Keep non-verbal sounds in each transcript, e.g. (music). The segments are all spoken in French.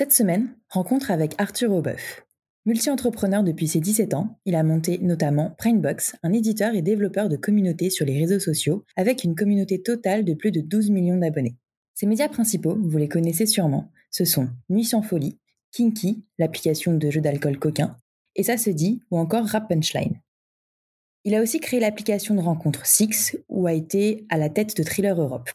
Cette semaine, rencontre avec Arthur Aubeuf. Multi-entrepreneur depuis ses 17 ans, il a monté notamment Brainbox, un éditeur et développeur de communautés sur les réseaux sociaux, avec une communauté totale de plus de 12 millions d'abonnés. Ses médias principaux, vous les connaissez sûrement, ce sont Nuit sans folie, Kinky, l'application de jeu d'alcool coquin, et ça se dit, ou encore Rap Punchline. Il a aussi créé l'application de rencontre Six, où a été à la tête de Thriller Europe.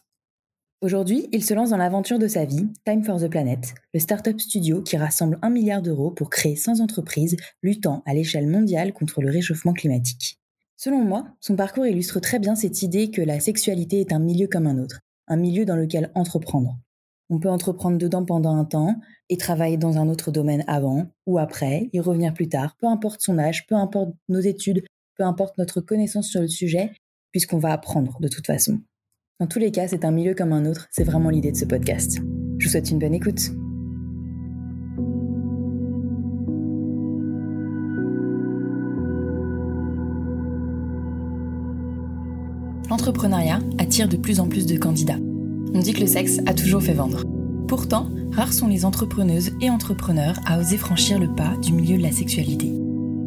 Aujourd'hui, il se lance dans l'aventure de sa vie, Time for the Planet, le startup studio qui rassemble un milliard d'euros pour créer 100 entreprises luttant à l'échelle mondiale contre le réchauffement climatique. Selon moi, son parcours illustre très bien cette idée que la sexualité est un milieu comme un autre, un milieu dans lequel entreprendre. On peut entreprendre dedans pendant un temps et travailler dans un autre domaine avant ou après, y revenir plus tard, peu importe son âge, peu importe nos études, peu importe notre connaissance sur le sujet, puisqu'on va apprendre de toute façon. Dans tous les cas, c'est un milieu comme un autre, c'est vraiment l'idée de ce podcast. Je vous souhaite une bonne écoute. L'entrepreneuriat attire de plus en plus de candidats. On dit que le sexe a toujours fait vendre. Pourtant, rares sont les entrepreneuses et entrepreneurs à oser franchir le pas du milieu de la sexualité.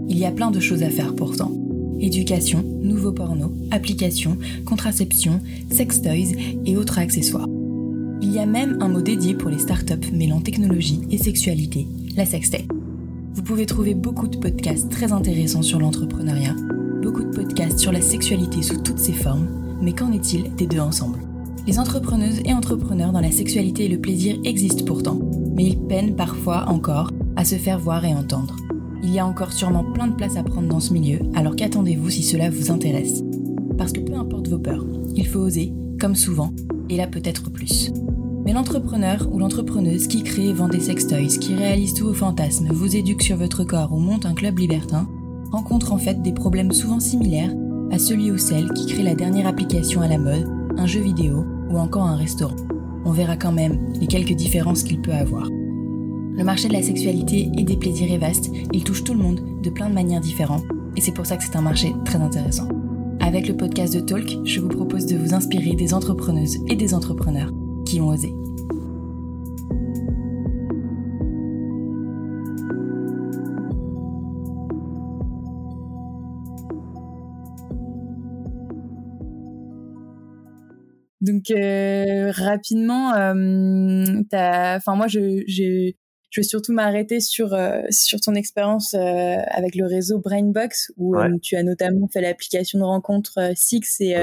Il y a plein de choses à faire pourtant éducation, nouveaux pornos, applications, contraception, sextoys et autres accessoires. Il y a même un mot dédié pour les startups mêlant technologie et sexualité, la sextech. Vous pouvez trouver beaucoup de podcasts très intéressants sur l'entrepreneuriat, beaucoup de podcasts sur la sexualité sous toutes ses formes, mais qu'en est-il des deux ensemble? Les entrepreneuses et entrepreneurs dans la sexualité et le plaisir existent pourtant, mais ils peinent parfois encore à se faire voir et entendre. Il y a encore sûrement plein de place à prendre dans ce milieu, alors qu'attendez-vous si cela vous intéresse? Parce que peu importe vos peurs, il faut oser, comme souvent, et là peut-être plus. Mais l'entrepreneur ou l'entrepreneuse qui crée et vend des sextoys, qui réalise tous vos fantasmes, vous éduque sur votre corps ou monte un club libertin, rencontre en fait des problèmes souvent similaires à celui ou celle qui crée la dernière application à la mode, un jeu vidéo ou encore un restaurant. On verra quand même les quelques différences qu'il peut avoir. Le marché de la sexualité et des plaisirs est vaste, il touche tout le monde de plein de manières différentes, et c'est pour ça que c'est un marché très intéressant. Avec le podcast de Talk, je vous propose de vous inspirer des entrepreneuses et des entrepreneurs qui ont osé. Donc euh, rapidement, euh, enfin moi j'ai je vais surtout m'arrêter sur euh, sur ton expérience euh, avec le réseau Brainbox où euh, tu as notamment fait l'application de rencontre Six et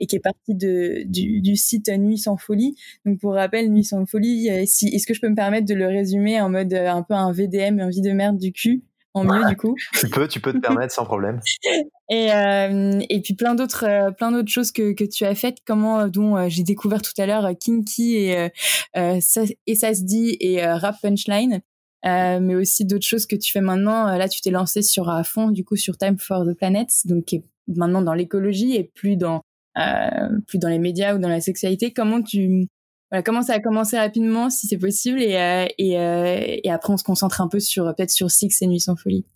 et qui est partie de du, du, site Nuit sans folie. Donc pour rappel, Nuit sans folie, si est-ce que je peux me permettre de le résumer en mode un peu un VDM, un vie de merde du cul? En mieux du coup. (laughs) Tu peux, tu peux te permettre sans problème. (laughs) Et, euh, et puis plein d'autres, euh, plein d'autres choses que, que tu as faites, comment euh, dont euh, j'ai découvert tout à l'heure Kinky et euh, et ça se dit et Rap Punchline, mais aussi d'autres choses que tu fais maintenant. Là, tu t'es lancé sur à fond du coup sur Time for the Planet, donc qui est maintenant dans l'écologie et plus dans plus dans les médias ou dans la sexualité. Comment tu comment ça a commencé rapidement, si c'est possible, et, euh, euh, et, après on se concentre un peu sur peut-être sur Six et Nuit sans folie.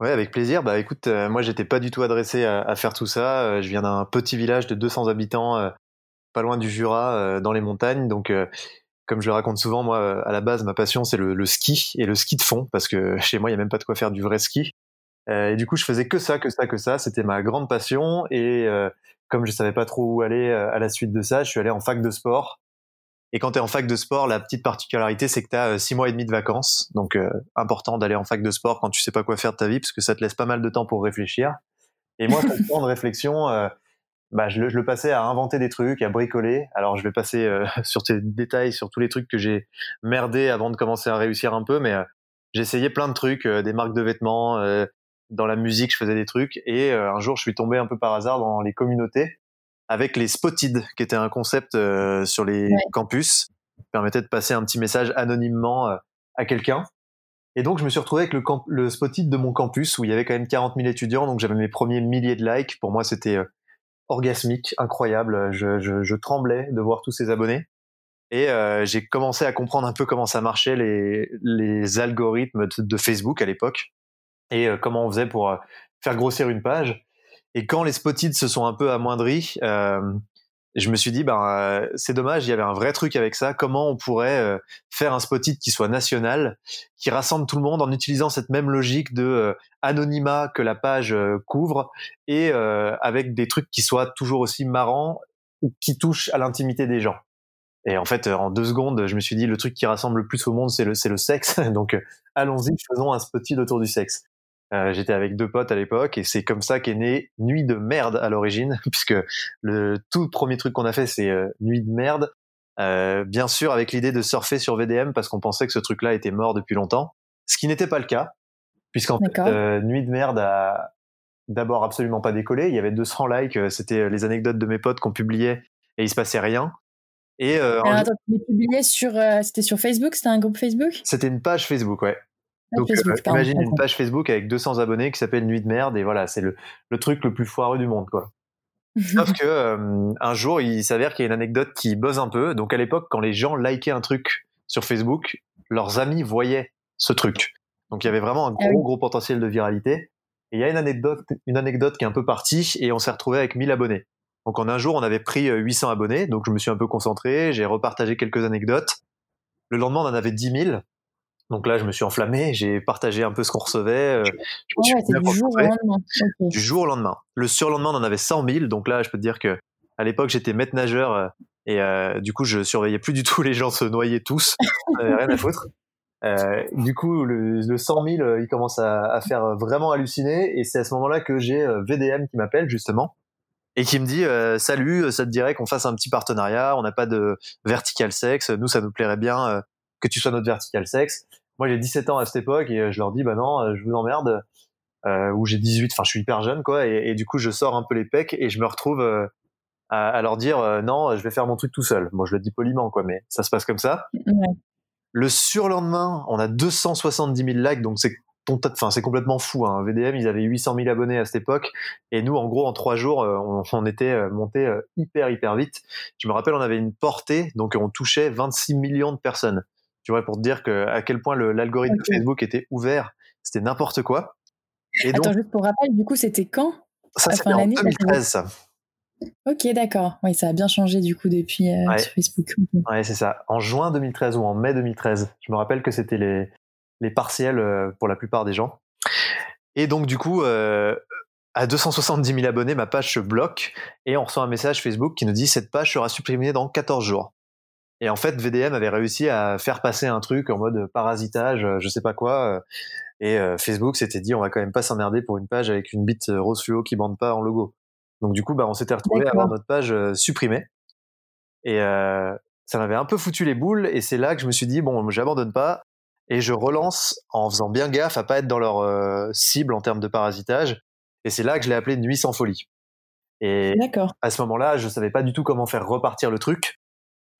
Ouais, avec plaisir. Bah écoute, euh, moi j'étais pas du tout adressé à, faire tout ça. je viens d'un petit village de 200 habitants, pas loin du Jura, dans les montagnes. Donc, comme je le raconte souvent, moi à la base ma passion c'est le, ski et le ski de fond parce que (laughs) chez moi il y a même pas de quoi faire du vrai ski. et du coup je faisais que ça, que ça, que ça. C'était ma grande passion et comme je savais pas trop où aller à la suite de ça, je suis allé en fac de sport et quand tu es en fac de sport, la petite particularité, c'est que tu as euh, six mois et demi de vacances. Donc, euh, important d'aller en fac de sport quand tu sais pas quoi faire de ta vie, parce que ça te laisse pas mal de temps pour réfléchir. Et moi, ce temps de réflexion, euh, bah, je, le, je, le, passais à inventer des trucs, à bricoler. Alors, je vais passer (laughs) sur tes détails, sur tous les trucs que j'ai merdé avant de commencer à réussir un peu, mais j'essayais plein de trucs, des marques de vêtements, dans la musique, je faisais des trucs. Et un jour, je suis tombé un peu par hasard dans les communautés avec les Spotted, qui était un concept euh, sur les campus, qui permettait de passer un petit message anonymement euh, à quelqu'un. Et donc, je me suis retrouvé avec le, le Spotted de mon campus, où il y avait quand même 40 000 étudiants, donc j'avais mes premiers milliers de likes. Pour moi, c'était euh, orgasmique, incroyable. Je, je, je, tremblais de voir tous ces abonnés. Et j'ai commencé à comprendre un peu comment ça marchait, les, les algorithmes de, de Facebook à l'époque, et comment on faisait pour faire grossir une page. Et quand les Spotted se sont un peu amoindris, euh, je me suis dit, ben, euh, c'est dommage, il y avait un vrai truc avec ça. Comment on pourrait euh, faire un spot qui soit national, qui rassemble tout le monde en utilisant cette même logique de anonymat que la page couvre et avec des trucs qui soient toujours aussi marrants ou qui touchent à l'intimité des gens. Et en fait, en deux secondes, je me suis dit, le truc qui rassemble le plus au monde, c'est le, le sexe. (laughs) Donc, allons-y, faisons un spotty autour du sexe. Euh, j'étais avec deux potes à l'époque et c'est comme ça qu'est né Nuit de merde à l'origine, (laughs) puisque le tout premier truc qu'on a fait c'est euh, Nuit de merde. Euh, bien sûr avec l'idée de surfer sur VDM parce qu'on pensait que ce truc-là était mort depuis longtemps, ce qui n'était pas le cas, puisqu'en fait Nuit de merde a d'abord absolument pas décollé. Il y avait 200 likes, c'était les anecdotes de mes potes qu'on publiait et il se passait rien. Et attends, tu publiais sur, c'était sur Facebook, c'était un groupe Facebook? C'était une page Facebook, ouais. Donc, euh, imagine une page Facebook avec 200 abonnés qui s'appelle Nuit de merde et voilà, c'est le, le truc le plus foireux du monde, quoi. (laughs) Sauf que euh, un jour, il s'avère qu'il y a une anecdote qui buzz un peu. Donc à l'époque, quand les gens likaient un truc sur Facebook, leurs amis voyaient ce truc. Donc il y avait vraiment un ah gros gros potentiel de viralité. Et il y a une anecdote, une anecdote qui est un peu partie et on s'est retrouvé avec 1000 abonnés. Donc en un jour, on avait pris 800 euh, abonnés. Donc je me suis un peu concentré, j'ai repartagé quelques anecdotes. Le lendemain, on en avait 10 000. Donc là, je me suis enflammé, j'ai partagé un peu ce qu'on recevait. Euh, du jour au lendemain. Du jour au lendemain. Le surlendemain, on en avait 100 000. Donc là, je peux te dire que à l'époque, j'étais maître nageur euh, et euh, du coup, je surveillais plus du (laughs) tout les gens se noyer tous. rien à foutre. du coup, le, le 100 000, il commence à, faire vraiment halluciner. Et c'est à ce moment-là que j'ai VDM qui m'appelle justement et qui me dit salut, ça te dirait qu'on fasse un petit partenariat. On n'a pas de vertical sexe. Nous, ça nous plairait bien que tu sois notre vertical sexe moi j'ai 17 ans à cette époque et euh, je leur dis bah non, euh, je vous emmerde. Euh, ou j'ai 18, enfin je suis hyper jeune quoi, et, et, du coup je sors un peu les pecs et je me retrouve euh, à, à, leur dire non, je vais faire mon truc tout seul. Moi je le dis poliment quoi, mais ça se passe comme ça. Ouais. Le surlendemain, on a 270 000 likes, donc c'est enfin c'est complètement fou. Hein. VDM, ils avaient 800 000 abonnés à cette époque, et nous, en gros, en trois jours, on, on était monté hyper hyper vite. Je me rappelle, on avait une portée, donc on touchait 26 millions de personnes. Tu vois, pour te dire que, à quel point l'algorithme de Facebook était ouvert, c'était n'importe quoi. Et Attends, juste pour rappel, du coup, c'était quand? Ça, c'était en 2013, ça. Ok, d'accord. Oui, ça a bien changé du coup depuis euh, sur Facebook. Ouais, c'est ça. En juin 2013 ou en mai 2013. Je me rappelle que c'était les, les partiels euh, pour la plupart des gens. Et donc, du coup, euh, à 270 000 abonnés, ma page se bloque et on reçoit un message Facebook qui nous dit cette page sera supprimée dans 14 jours. Et en fait, VDM avait réussi à faire passer un truc en mode parasitage, euh, je sais pas quoi. Euh, et euh, Facebook s'était dit, on va quand même pas s'emmerder pour une page avec une bite rose fluo qui bande pas en logo. Donc du coup, bah, on s'était retrouvé à avoir notre page supprimée. Et ça m'avait un peu foutu les boules. Et c'est là que je me suis dit, bon, j'abandonne pas. Et je relance en faisant bien gaffe à pas être dans leur cible en termes de parasitage. Et c'est là que je l'ai appelé Nuit sans folie. Et à ce moment-là, je savais pas du tout comment faire repartir le truc.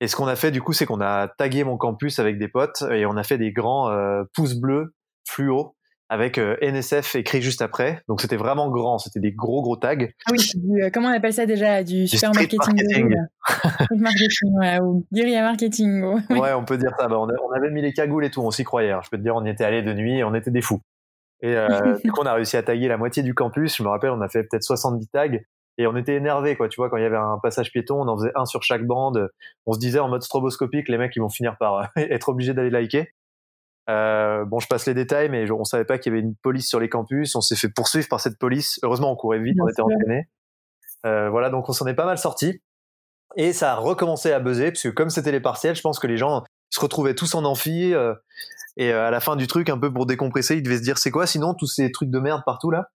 Et ce qu'on a fait du coup, c'est qu'on a tagué mon campus avec des potes et on a fait des grands euh, pouces bleus fluo avec euh, NSF écrit juste après. Donc c'était vraiment grand, c'était des gros gros tags. Ah oui, euh, comment on appelle ça déjà Du, super marketing. marketing ouais, ou guérilla marketing. (laughs) ouais, on peut dire ça. Bah, on, avait mis les cagoules et tout, on s'y croyait. Hein. Je peux te dire, on y était allé de nuit, on était des fous. Et (laughs) du coup, on a réussi à taguer la moitié du campus. Je me rappelle, on a fait peut-être 70 tags et on était énervé quoi tu vois quand il y avait un passage piéton on en faisait un sur chaque bande. On se disait en mode stroboscopique les mecs ils vont finir par (laughs) être obligés d'aller liker. Euh, bon je passe les détails mais on savait pas qu'il y avait une police sur les campus. On s'est fait poursuivre par cette police. Heureusement on courait vite on était entraînés. Euh, voilà donc on s'en est pas mal sorti et ça a recommencé à buzzer parce que comme c'était les partiels je pense que les gens se retrouvaient tous en amphi euh, et à la fin du truc un peu pour décompresser ils devaient se dire c'est quoi sinon tous ces trucs de merde partout là?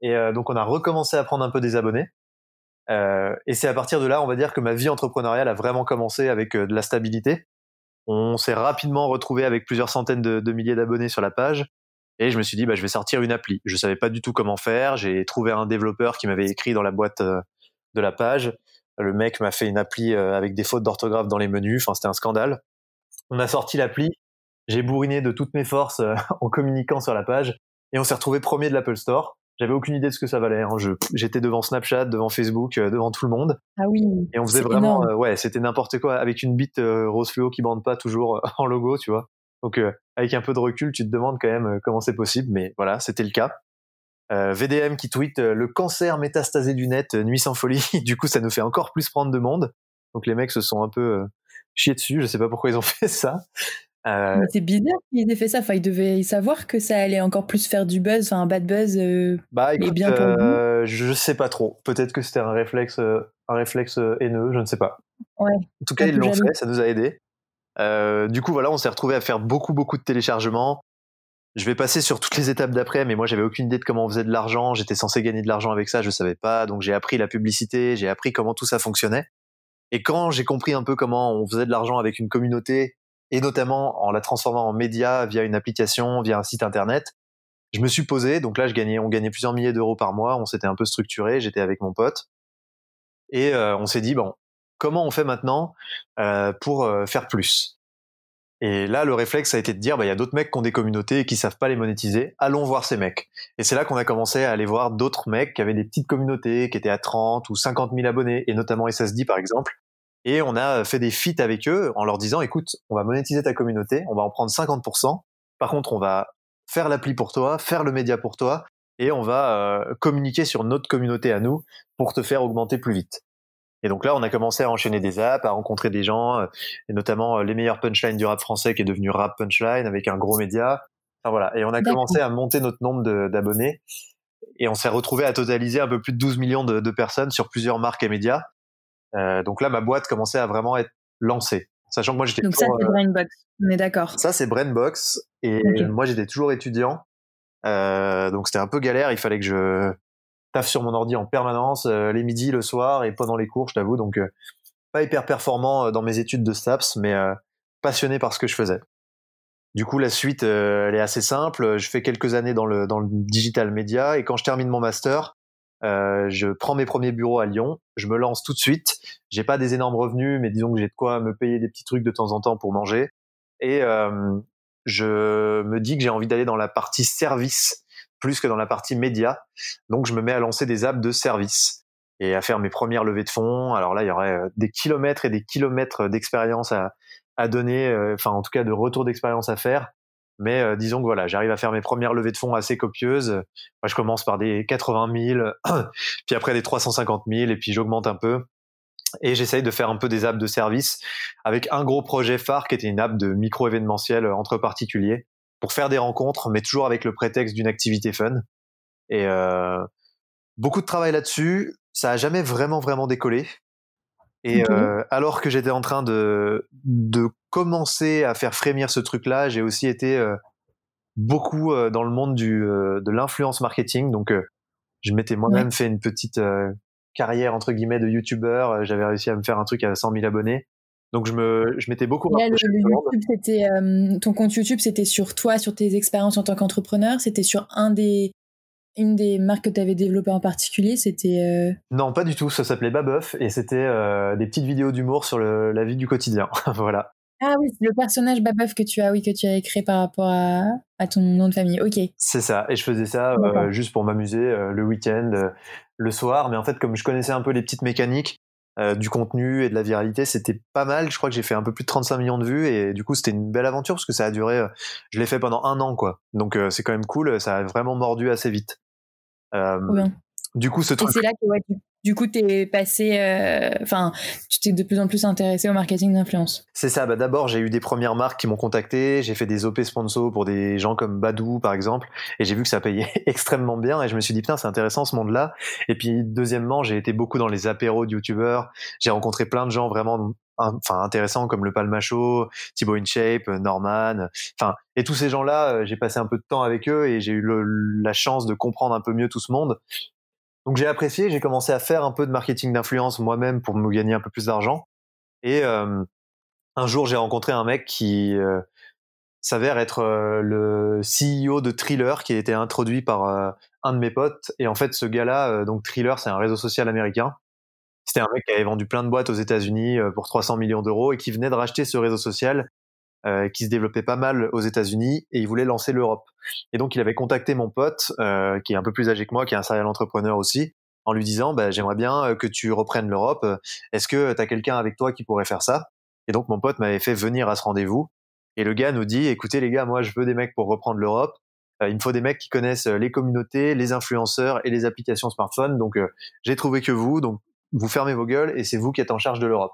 Et euh, donc on a recommencé à prendre un peu des abonnés. Euh, et c'est à partir de là, on va dire que ma vie entrepreneuriale a vraiment commencé avec euh, de la stabilité. On s'est rapidement retrouvé avec plusieurs centaines de, milliers d'abonnés sur la page. Et je me suis dit, bah, je vais sortir une appli. Je savais pas du tout comment faire. J'ai trouvé un développeur qui m'avait écrit dans la boîte de la page. Le mec m'a fait une appli avec des fautes d'orthographe dans les menus. Enfin, c'était un scandale. On a sorti l'appli. J'ai bourriné de toutes mes forces (laughs) en communiquant sur la page. Et on s'est retrouvé premier de l'Apple Store. J'avais aucune idée de ce que ça valait. Hein. J'étais devant Snapchat, devant Facebook, euh, devant tout le monde. Ah oui. Et on faisait vraiment, euh, ouais, c'était n'importe quoi avec une bite euh, rose fluo qui bande pas toujours (laughs) en logo, tu vois. Donc avec un peu de recul, tu te demandes quand même comment c'est possible, mais voilà, c'était le cas. VDM qui tweet le cancer métastasé du net, nuit sans folie. (laughs) du coup, ça nous fait encore plus prendre de monde. Donc les mecs se sont un peu chiés dessus. Je sais pas pourquoi ils ont (laughs) fait ça. Euh... C'est bizarre qu'ils aient fait ça. Enfin, ils devaient savoir que ça allait encore plus faire du buzz, enfin un bad buzz. Euh, bah, écoute, bien pour euh, je sais pas trop. Peut-être que c'était un réflexe, euh, un réflexe euh, haineux, je ne sais pas. Ouais. En tout cas, ils l'ont fait, ça nous a aidé. du coup, voilà, on s'est retrouvé à faire beaucoup, beaucoup de téléchargements. Je vais passer sur toutes les étapes d'après, mais moi, j'avais aucune idée de comment on faisait de l'argent. J'étais censé gagner de l'argent avec ça, je savais pas. Donc, j'ai appris la publicité, j'ai appris comment tout ça fonctionnait. Et quand j'ai compris un peu comment on faisait de l'argent avec une communauté et notamment en la transformant en média via une application, via un site internet. Je me suis posé, donc là, je gagnais, on gagnait plusieurs milliers d'euros par mois, on s'était un peu structuré, j'étais avec mon pote, et euh, on s'est dit, bon, comment on fait maintenant euh, pour euh, faire plus? Et là, le réflexe a été de dire, bah, il y a d'autres mecs qui ont des communautés et qui savent pas les monétiser, allons voir ces mecs. Et c'est là qu'on a commencé à aller voir d'autres mecs qui avaient des petites communautés, qui étaient à 30 ou 50 000 abonnés, et notamment SSD par exemple, et on a fait des feats avec eux en leur disant, écoute, on va monétiser ta communauté, on va en prendre 50%. Par contre, on va faire l'appli pour toi, faire le média pour toi, et on va euh, communiquer sur notre communauté à nous pour te faire augmenter plus vite. Et donc là, on a commencé à enchaîner des apps, à rencontrer des gens, euh, et notamment euh, les meilleurs punchlines du rap français qui est devenu Rap Punchline avec un gros média. Enfin voilà. Et on a commencé à monter notre nombre d'abonnés. Et on s'est retrouvé à totaliser un peu plus de 12 millions de, de personnes sur plusieurs marques et médias. Euh, donc là, ma boîte commençait à vraiment être lancée. Sachant que moi, j'étais. Donc ça, c'est euh, Brainbox. On est d'accord. Ça, c'est Brainbox. Et moi, j'étais toujours étudiant. Euh, donc c'était un peu galère. Il fallait que je taffe sur mon ordi en permanence, les midis, le soir et pendant les cours, je t'avoue. Donc pas hyper performant dans mes études de STAPS, mais passionné par ce que je faisais. Du coup, la suite, elle est assez simple. Je fais quelques années dans le, dans le digital media et quand je termine mon master, euh, je prends mes premiers bureaux à Lyon, je me lance tout de suite. J'ai pas des énormes revenus, mais disons que j'ai de quoi me payer des petits trucs de temps en temps pour manger. Et euh, je me dis que j'ai envie d'aller dans la partie service plus que dans la partie média. Donc je me mets à lancer des apps de service et à faire mes premières levées de fonds. Alors là, il y aurait euh, des kilomètres et des kilomètres d'expérience à, à donner, enfin en tout cas de retour d'expérience à faire. Mais euh, disons que voilà, j'arrive à faire mes premières levées de fonds assez copieuses. Moi, je commence par des 80 000, (clears throat) puis après des 350 000, et puis j'augmente un peu. Et j'essaye de faire un peu des apps de service avec un gros projet phare qui était une app de micro-événementiel entre particuliers pour faire des rencontres, mais toujours avec le prétexte d'une activité fun. Et euh, beaucoup de travail là-dessus. Ça a jamais vraiment vraiment décollé. Et euh, alors que j'étais en train de, de commencer à faire frémir ce truc-là, j'ai aussi été euh, beaucoup euh, dans le monde du, euh, de l'influence marketing. Donc, je m'étais moi-même fait une petite carrière entre guillemets de youtubeur. J'avais réussi à me faire un truc à 100 000 abonnés. Donc je me, je m'étais beaucoup. Là, le, YouTube, c'était ton compte YouTube, c'était sur toi, sur tes expériences en tant qu'entrepreneur? C'était sur un des une des marques que tu avais développées en particulier, c'était euh, Non, pas du tout. Ça s'appelait Babeuf et c'était euh, des petites vidéos d'humour sur le, la vie du quotidien. (laughs) voilà. Ah oui, c'est le personnage Babeuf que tu as, oui, que tu créé par rapport à, à ton nom de famille. Ok. C'est ça. Et je faisais ça euh, juste pour m'amuser le week-end, le soir. Mais en fait, comme je connaissais un peu les petites mécaniques du contenu et de la viralité, c'était pas mal. Je crois que j'ai fait un peu plus de 35 millions de vues et du coup, c'était une belle aventure parce que ça a duré. je l'ai fait pendant un an, quoi. Donc c'est quand même cool. Ça a vraiment mordu assez vite. Euh, du coup, ce truc. c'est là que du coup, t'es passé, euh, enfin, tu t'es de plus en plus intéressé au marketing d'influence. C'est ça. Bah, d'abord, j'ai eu des premières marques qui m'ont contacté. J'ai fait des OP sponsors pour des gens comme Badou, par exemple, et j'ai vu que ça payait (laughs) extrêmement bien. Et je me suis dit putain, c'est intéressant ce monde-là. Et puis, deuxièmement, j'ai été beaucoup dans les apéros de youtubeurs. J'ai rencontré plein de gens vraiment enfin intéressants comme le Palmacho, Thibaut InShape, Norman, enfin et tous ces gens-là, euh, j'ai passé un peu de temps avec eux et j'ai eu la chance de comprendre un peu mieux tout ce monde. Donc j'ai apprécié, j'ai commencé à faire un peu de marketing d'influence moi-même pour me gagner un peu plus d'argent. Et euh, un jour, j'ai rencontré un mec qui euh, s'avère être euh, le CEO de Thriller, qui a été introduit par un de mes potes. Et en fait, ce gars-là, donc Thriller, c'est un réseau social américain. C'était un mec qui avait vendu plein de boîtes aux États-Unis pour 300 millions d'euros et qui venait de racheter ce réseau social euh, qui se développait pas mal aux États-Unis et il voulait lancer l'Europe. Et donc il avait contacté mon pote, euh, qui est un peu plus âgé que moi, qui est un serial entrepreneur aussi, en lui disant bah, j'aimerais bien euh, que tu reprennes l'Europe. Est-ce que tu as quelqu'un avec toi qui pourrait faire ça? Et donc mon pote m'avait fait venir à ce rendez-vous. Et le gars nous dit écoutez les gars, moi je veux des mecs pour reprendre l'Europe. il me faut des mecs qui connaissent les communautés, les influenceurs et les applications smartphone. Donc, j'ai trouvé que vous. Donc, vous fermez vos gueules et c'est vous qui êtes en charge de l'Europe.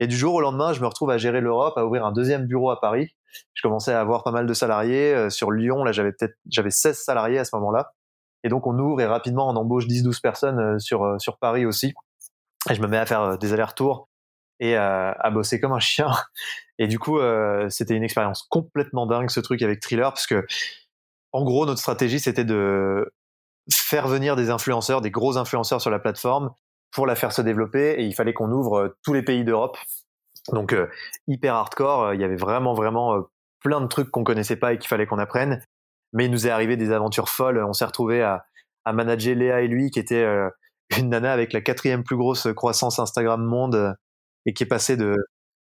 Et du jour au lendemain, je me retrouve à gérer l'Europe, à ouvrir un deuxième bureau à Paris. Je commençais à avoir pas mal de salariés. sur Lyon, là, j'avais peut-être, j'avais 16 salariés à ce moment-là. Et donc, on ouvre et rapidement, on embauche 10-12 personnes sur, sur Paris aussi. Et je me mets à faire des allers-retours et à, à, bosser comme un chien. Et du coup, euh, c'était une expérience complètement dingue ce truc avec Thriller parce que, en gros, notre stratégie c'était de faire venir des influenceurs, des gros influenceurs sur la plateforme pour la faire se développer et il fallait qu'on ouvre euh, tous les pays d'Europe. Donc euh, hyper hardcore, il y avait vraiment vraiment plein de trucs qu'on connaissait pas et qu'il fallait qu'on apprenne. Mais il nous est arrivé des aventures folles. On s'est retrouvé à, à manager Léa et lui, qui était une nana avec la quatrième plus grosse croissance Instagram monde et qui est passé de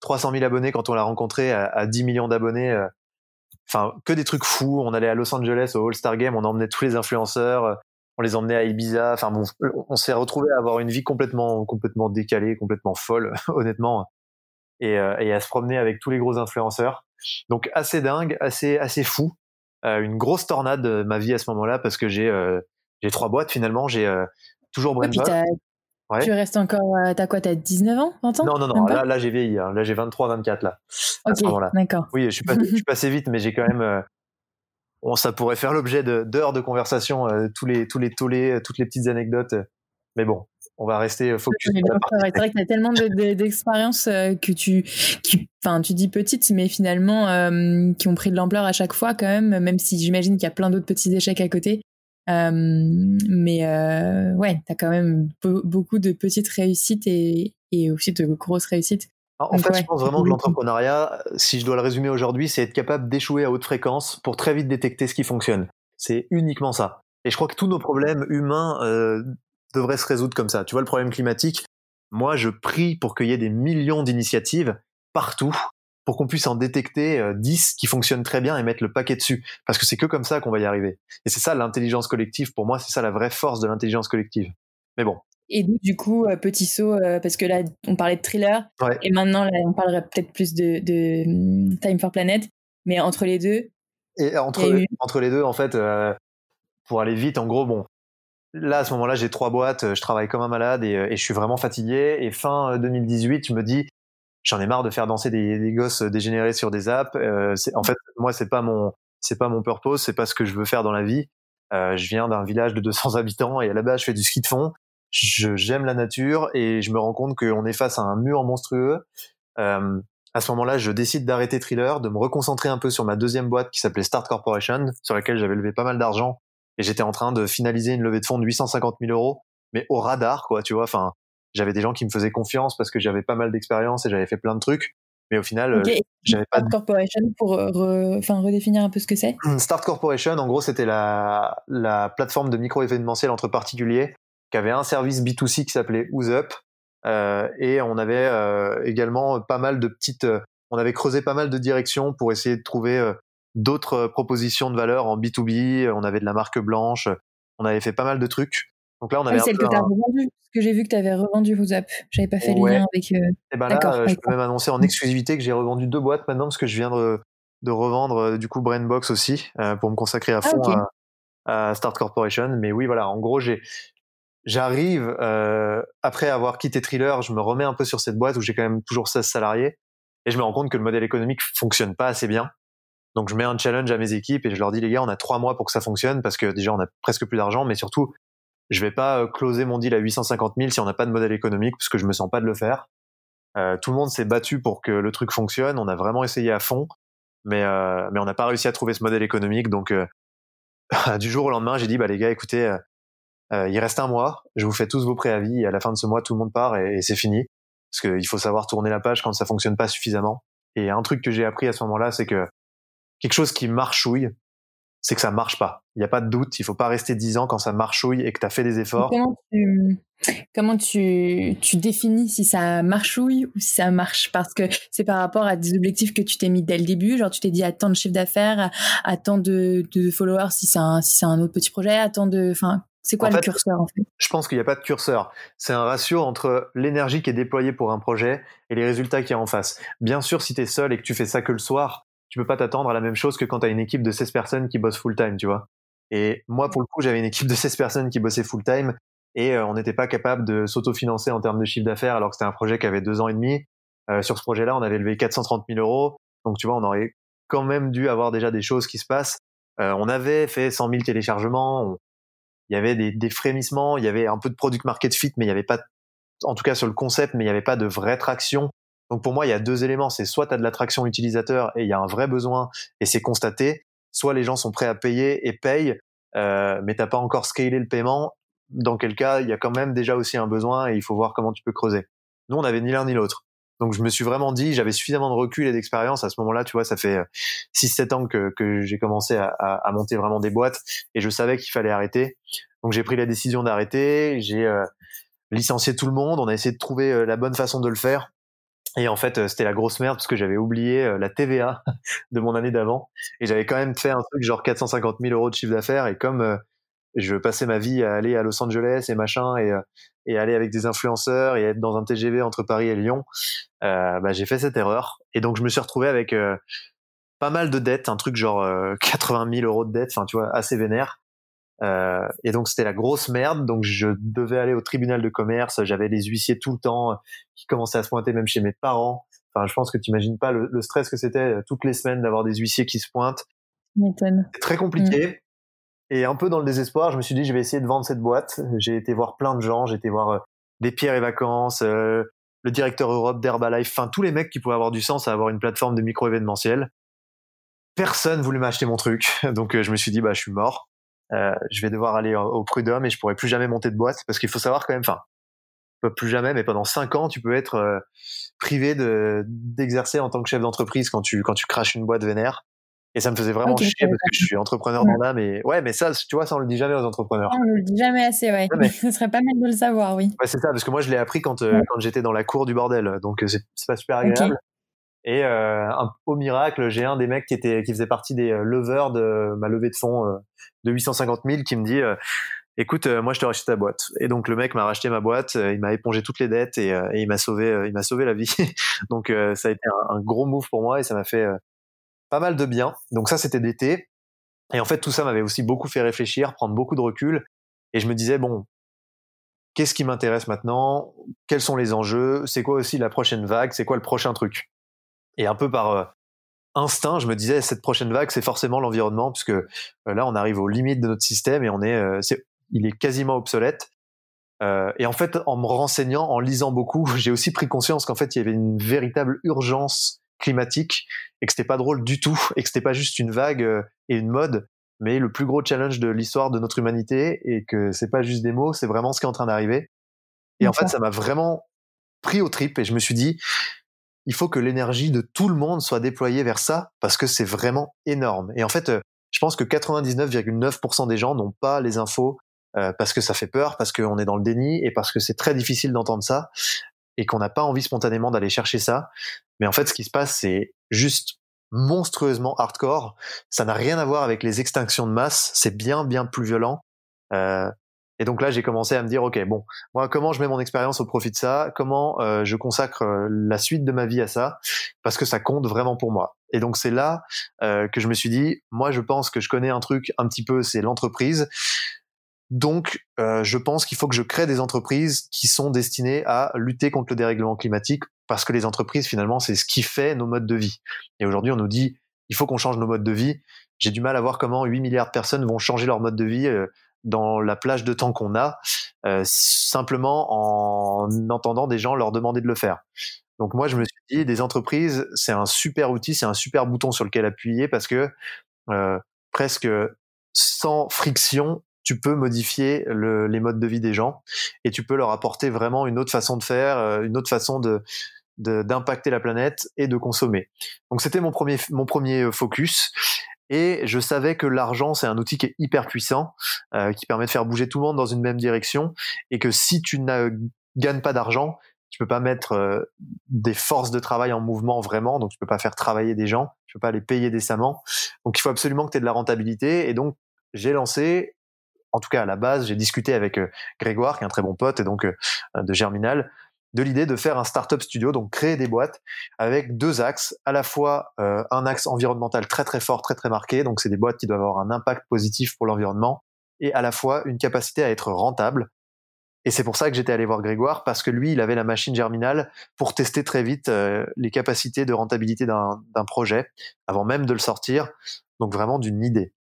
300 000 abonnés quand on l'a rencontré à, 10 millions d'abonnés. Euh, enfin, que des trucs fous. On allait à Los Angeles au All-Star Game, on emmenait tous les influenceurs, euh, on les emmenait à Ibiza. Enfin bon, on s'est retrouvé à avoir une vie complètement, complètement décalée, complètement folle, (laughs) honnêtement, et, euh, et, à se promener avec tous les gros influenceurs. Donc assez dingue, assez, assez fou. une grosse tornade ma vie à ce moment-là parce que j'ai, j'ai trois boîtes finalement. J'ai toujours Brandon. Tu restes encore, euh, t'as quoi, t'as 19 ans, 20 ans Non, non, non, là, là j'ai vieilli, hein. là j'ai 23, 24 là. Ok, d'accord. Oui, je suis, pas, je suis (laughs) passé vite, mais j'ai quand même. Euh, bon, ça pourrait faire l'objet d'heures de, conversation, euh, tous les tous les tollés, toutes les petites anecdotes. Mais bon, on va rester focus. c'est vrai que tu as tellement d'expériences que tu, enfin, tu dis petites, mais finalement qui ont pris de l'ampleur à chaque fois quand même, même si j'imagine qu'il y a plein d'autres petits échecs à côté. Euh, mais euh, ouais, tu as quand même beaucoup de petites réussites et, et aussi de grosses réussites. En fait, je pense vraiment que l'entrepreneuriat, si je dois le résumer aujourd'hui, c'est être capable d'échouer à haute fréquence pour très vite détecter ce qui fonctionne. C'est uniquement ça. Et je crois que tous nos problèmes humains euh, devraient se résoudre comme ça. Tu vois, le problème climatique, moi, je prie pour qu'il y ait des millions d'initiatives partout pour qu'on puisse en détecter 10 euh, qui fonctionnent très bien et mettre le paquet dessus. Parce que c'est que comme ça qu'on va y arriver. Et c'est ça l'intelligence collective, pour moi, c'est ça la vraie force de l'intelligence collective. Mais bon. Et du coup, euh, petit saut, euh, parce que là, on parlait de thriller, et maintenant, là, on parlerait peut-être plus de, de, hum, Time for Planet, mais entre les deux. Et entre, entre les deux, en fait, pour aller vite, en gros, bon, là, à ce moment-là, j'ai trois boîtes, je travaille comme un malade et, et, je suis vraiment fatigué. Et fin 2018, je me dis, j'en ai marre de faire danser des, des gosses dégénérés sur des apps. Euh, en fait, moi, c'est pas mon, c'est pas mon purpose, c'est pas ce que je veux faire dans la vie. Euh, je viens d'un village de 200 habitants et à la base, je fais du ski de fond. J'aime la nature et je me rends compte qu'on est face à un mur monstrueux. Euh, à ce moment-là, je décide d'arrêter Thriller, de me reconcentrer un peu sur ma deuxième boîte qui s'appelait Start Corporation, sur laquelle j'avais levé pas mal d'argent et j'étais en train de finaliser une levée de fonds de 850 000 euros, mais au radar, quoi, tu vois. Enfin, j'avais des gens qui me faisaient confiance parce que j'avais pas mal d'expérience et j'avais fait plein de trucs. Mais au final, euh, j'avais pas Start Corporation pour euh, enfin redéfinir un peu ce que c'est? Start Corporation, en gros, c'était la, la plateforme de micro-événementiel entre particuliers qui avait un service B2C qui s'appelait Who's Up. Euh, et on avait euh, également pas mal de petites. on avait creusé pas mal de directions pour essayer de trouver d'autres propositions de valeur en B2B. On avait de la marque blanche. On avait fait pas mal de trucs. Donc là, on avait. Ah, celle que tu as revendue, parce que j'ai vu que tu avais revendu vos apps. J'avais pas fait le lien avec. Euh... Et eh ben là, euh, je peux même annoncer en exclusivité que j'ai revendu deux boîtes maintenant, parce que je viens de, de revendre euh, du coup Brainbox aussi, euh, pour me consacrer à ah, fond à, à, Start Corporation. Mais oui, voilà, en gros, j'ai. J'arrive, après avoir quitté Thriller, je me remets un peu sur cette boîte où j'ai quand même toujours 16 salariés et je me rends compte que le modèle économique fonctionne pas assez bien. Donc je mets un challenge à mes équipes et je leur dis les gars, on a trois mois pour que ça fonctionne parce que déjà on a presque plus d'argent, mais surtout je vais pas euh, closer mon deal à 850 000 si on n'a pas de modèle économique, parce que je me sens pas de le faire. Euh, tout le monde s'est battu pour que le truc fonctionne. On a vraiment essayé à fond, mais euh, mais on n'a pas réussi à trouver ce modèle économique. Donc euh, (laughs) du jour au lendemain, j'ai dit bah les gars, écoutez, euh, il reste un mois. Je vous fais tous vos préavis. Et à la fin de ce mois, tout le monde part et, c'est fini. Parce qu'il faut savoir tourner la page quand ça fonctionne pas suffisamment. Et un truc que j'ai appris à ce moment-là, c'est que quelque chose qui marchouille, c'est que ça marche pas. Il n'y a pas de doute. Il faut pas rester dix ans quand ça marchouille et que tu as fait des efforts. Comment tu, tu, définis si ça marchouille ou si ça marche? Parce que c'est par rapport à des objectifs que tu t'es mis dès le début. Genre, tu t'es dit à tant de chiffre d'affaires, à, tant de, de followers si c'est un, si un autre petit projet, à tant de. Enfin, c'est quoi le curseur en fait? Je pense qu'il n'y a pas de curseur. C'est un ratio entre l'énergie qui est déployée pour un projet et les résultats qu'il y a en face. Bien sûr, si tu es seul et que tu fais ça que le soir, tu peux pas t'attendre à la même chose que quand tu as une équipe de 16 personnes qui bossent full time, tu vois. Et moi, pour le coup, j'avais une équipe de 16 personnes qui bossaient full time et euh, on n'était pas capable de s'autofinancer en termes de chiffre d'affaires alors que c'était un projet qui avait deux ans et demi. Euh, sur ce projet-là, on avait levé 430 000 euros. Donc, tu vois, on aurait quand même dû avoir déjà des choses qui se passent. Euh, on avait fait 100 000 téléchargements. Il y avait des, des, frémissements. Il y avait un peu de product market fit, mais il n'y avait pas, en tout cas sur le concept, mais il n'y avait pas de vraie traction. Donc, pour moi, il y a deux éléments. C'est soit tu as de la traction utilisateur et il y a un vrai besoin et c'est constaté. Soit les gens sont prêts à payer et payent, euh, mais t'as pas encore scalé le paiement dans quel cas il y a quand même déjà aussi un besoin et il faut voir comment tu peux creuser. Nous, on n'avait ni l'un ni l'autre. Donc je me suis vraiment dit, j'avais suffisamment de recul et d'expérience à ce moment-là, tu vois, ça fait 6-7 euh, ans que, que j'ai commencé à, à, monter vraiment des boîtes et je savais qu'il fallait arrêter. Donc j'ai pris la décision d'arrêter, j'ai euh, licencié tout le monde, on a essayé de trouver euh, la bonne façon de le faire. Et en fait, c'était la grosse merde parce que j'avais oublié la TVA (laughs) de mon année d'avant et j'avais quand même fait un truc genre 450 000 euros de chiffre d'affaires et comme je passais ma vie à aller à Los Angeles et machin et, euh, et aller avec des influenceurs et être dans un TGV entre Paris et Lyon, euh, bah, j'ai fait cette erreur. Et donc je me suis retrouvé avec euh, pas mal de dettes, un truc genre 80 000 euros de dettes, enfin tu vois, assez vénère. Euh, et donc c'était la grosse merde. Donc je devais aller au tribunal de commerce. J'avais les huissiers tout le temps qui commençaient à se pointer même chez mes parents. Enfin, je pense que tu imagines pas le, stress que c'était toutes les semaines d'avoir des huissiers qui se pointent. C'est très compliqué. Mm. Et un peu dans le désespoir, je me suis dit, je vais essayer de vendre cette boîte. J'ai été voir plein de gens, j'ai été voir euh, des pierres et vacances, euh, le directeur Europe d'Herbalife, enfin tous les mecs qui pouvaient avoir du sens à avoir une plateforme de micro-événementiel. Personne voulait m'acheter mon truc, (laughs) donc euh, je me suis dit, bah je suis mort. je vais devoir aller au prud'homme et je pourrai plus jamais monter de boîte parce qu'il faut savoir quand même, enfin, pas plus jamais, mais pendant cinq ans, tu peux être privé de d'exercer en tant que chef d'entreprise quand tu quand tu craches une boîte vénère. Et ça me faisait vraiment chier parce que je suis entrepreneur dans l'âme. Et ouais, mais ça, tu vois, ça, on le dit jamais aux entrepreneurs. on le dit jamais assez, ouais. (laughs) Ce serait pas mal de le savoir, oui. Ouais, c'est ça, parce que moi, je l'ai appris quand, euh, quand j'étais dans la cour du bordel. Donc, euh, c'est pas super agréable. Et euh, un, au miracle, j'ai un des mecs qui était qui faisait partie des leveurs de ma levée de fonds de 850 000 qui me dit écoute, moi je te rachète ta boîte. Et donc le mec m'a racheté ma boîte, il m'a épongé toutes les dettes et, et il m'a sauvé, il m'a sauvé la vie. (laughs) donc ça a été un, un, gros move pour moi et ça m'a fait pas mal de bien. Donc ça, c'était d'été. Et en fait, tout ça m'avait aussi beaucoup fait réfléchir, prendre beaucoup de recul. Et je me disais, bon, qu'est-ce qui m'intéresse maintenant? Quels sont les enjeux? C'est quoi aussi la prochaine vague? C'est quoi le prochain truc? Et un peu par euh, instinct, je me disais, cette prochaine vague, c'est forcément l'environnement, puisque euh, là, on arrive aux limites de notre système et on est, euh, il est quasiment obsolète. et en fait, en me renseignant, en lisant beaucoup, (laughs) j'ai aussi pris conscience qu'en fait, il y avait une véritable urgence climatique et que c'était pas drôle du tout et que c'était pas juste une vague euh, et une mode mais le plus gros challenge de l'histoire de notre humanité et que c'est pas juste des mots c'est vraiment ce qui est en train d'arriver. Et en fait ça m'a vraiment pris au trip et je me suis dit il faut que l'énergie de tout le monde soit déployée vers ça parce que c'est vraiment énorme. Et en fait euh, je pense que 99,9% des gens n'ont pas les infos euh, parce que ça fait peur, parce qu'on est dans le déni et parce que c'est très difficile d'entendre ça et qu'on n'a pas envie spontanément d'aller chercher ça. Mais en fait, ce qui se passe, c'est juste monstrueusement hardcore. Ça n'a rien à voir avec les extinctions de masse. C'est bien, bien plus violent. Euh, et donc là, j'ai commencé à me dire, ok, bon, moi, comment je mets mon expérience au profit de ça? Comment euh, je consacre euh, la suite de ma vie à ça? Parce que ça compte vraiment pour moi. Et donc c'est là euh, que je me suis dit, moi, je pense que je connais un truc un petit peu, c'est l'entreprise. Donc, je pense qu'il faut que je crée des entreprises qui sont destinées à lutter contre le dérèglement climatique, parce que les entreprises, finalement, c'est ce qui fait nos modes de vie. Et aujourd'hui, on nous dit, il faut qu'on change nos modes de vie. J'ai du mal à voir comment 8 milliards de personnes vont changer leur mode de vie euh, dans la plage de temps qu'on a, euh, simplement en entendant des gens leur demander de le faire. Donc moi, je me suis dit, des entreprises, c'est un super outil, c'est un super bouton sur lequel appuyer, parce que presque sans friction, tu peux modifier le, les modes de vie des gens et tu peux leur apporter vraiment une autre façon de faire, euh, une autre façon de d'impacter la planète et de consommer. Donc c'était mon premier mon premier euh, focus. Et je savais que l'argent c'est un outil qui est hyper puissant euh, qui permet de faire bouger tout le monde dans une même direction. Et que si tu ne gagnes pas d'argent, tu peux pas mettre des forces de travail en mouvement vraiment, donc tu peux pas faire travailler des gens, tu peux pas les payer décemment. Donc il faut absolument que tu aies de la rentabilité. Et donc j'ai lancé en tout cas à la base, j'ai discuté avec euh, Grégoire, qui est un très bon pote et donc euh, de Germinal, de l'idée de faire un startup studio, donc créer des boîtes avec deux axes, à la fois euh, un axe environnemental très très fort, très très marqué, donc c'est des boîtes qui doivent avoir un impact positif pour l'environnement, et à la fois une capacité à être rentable. Et c'est pour ça que j'étais allé voir Grégoire, parce que lui, il avait la machine germinale pour tester très vite euh, les capacités de rentabilité d'un projet, avant même de le sortir, donc vraiment d'une idée.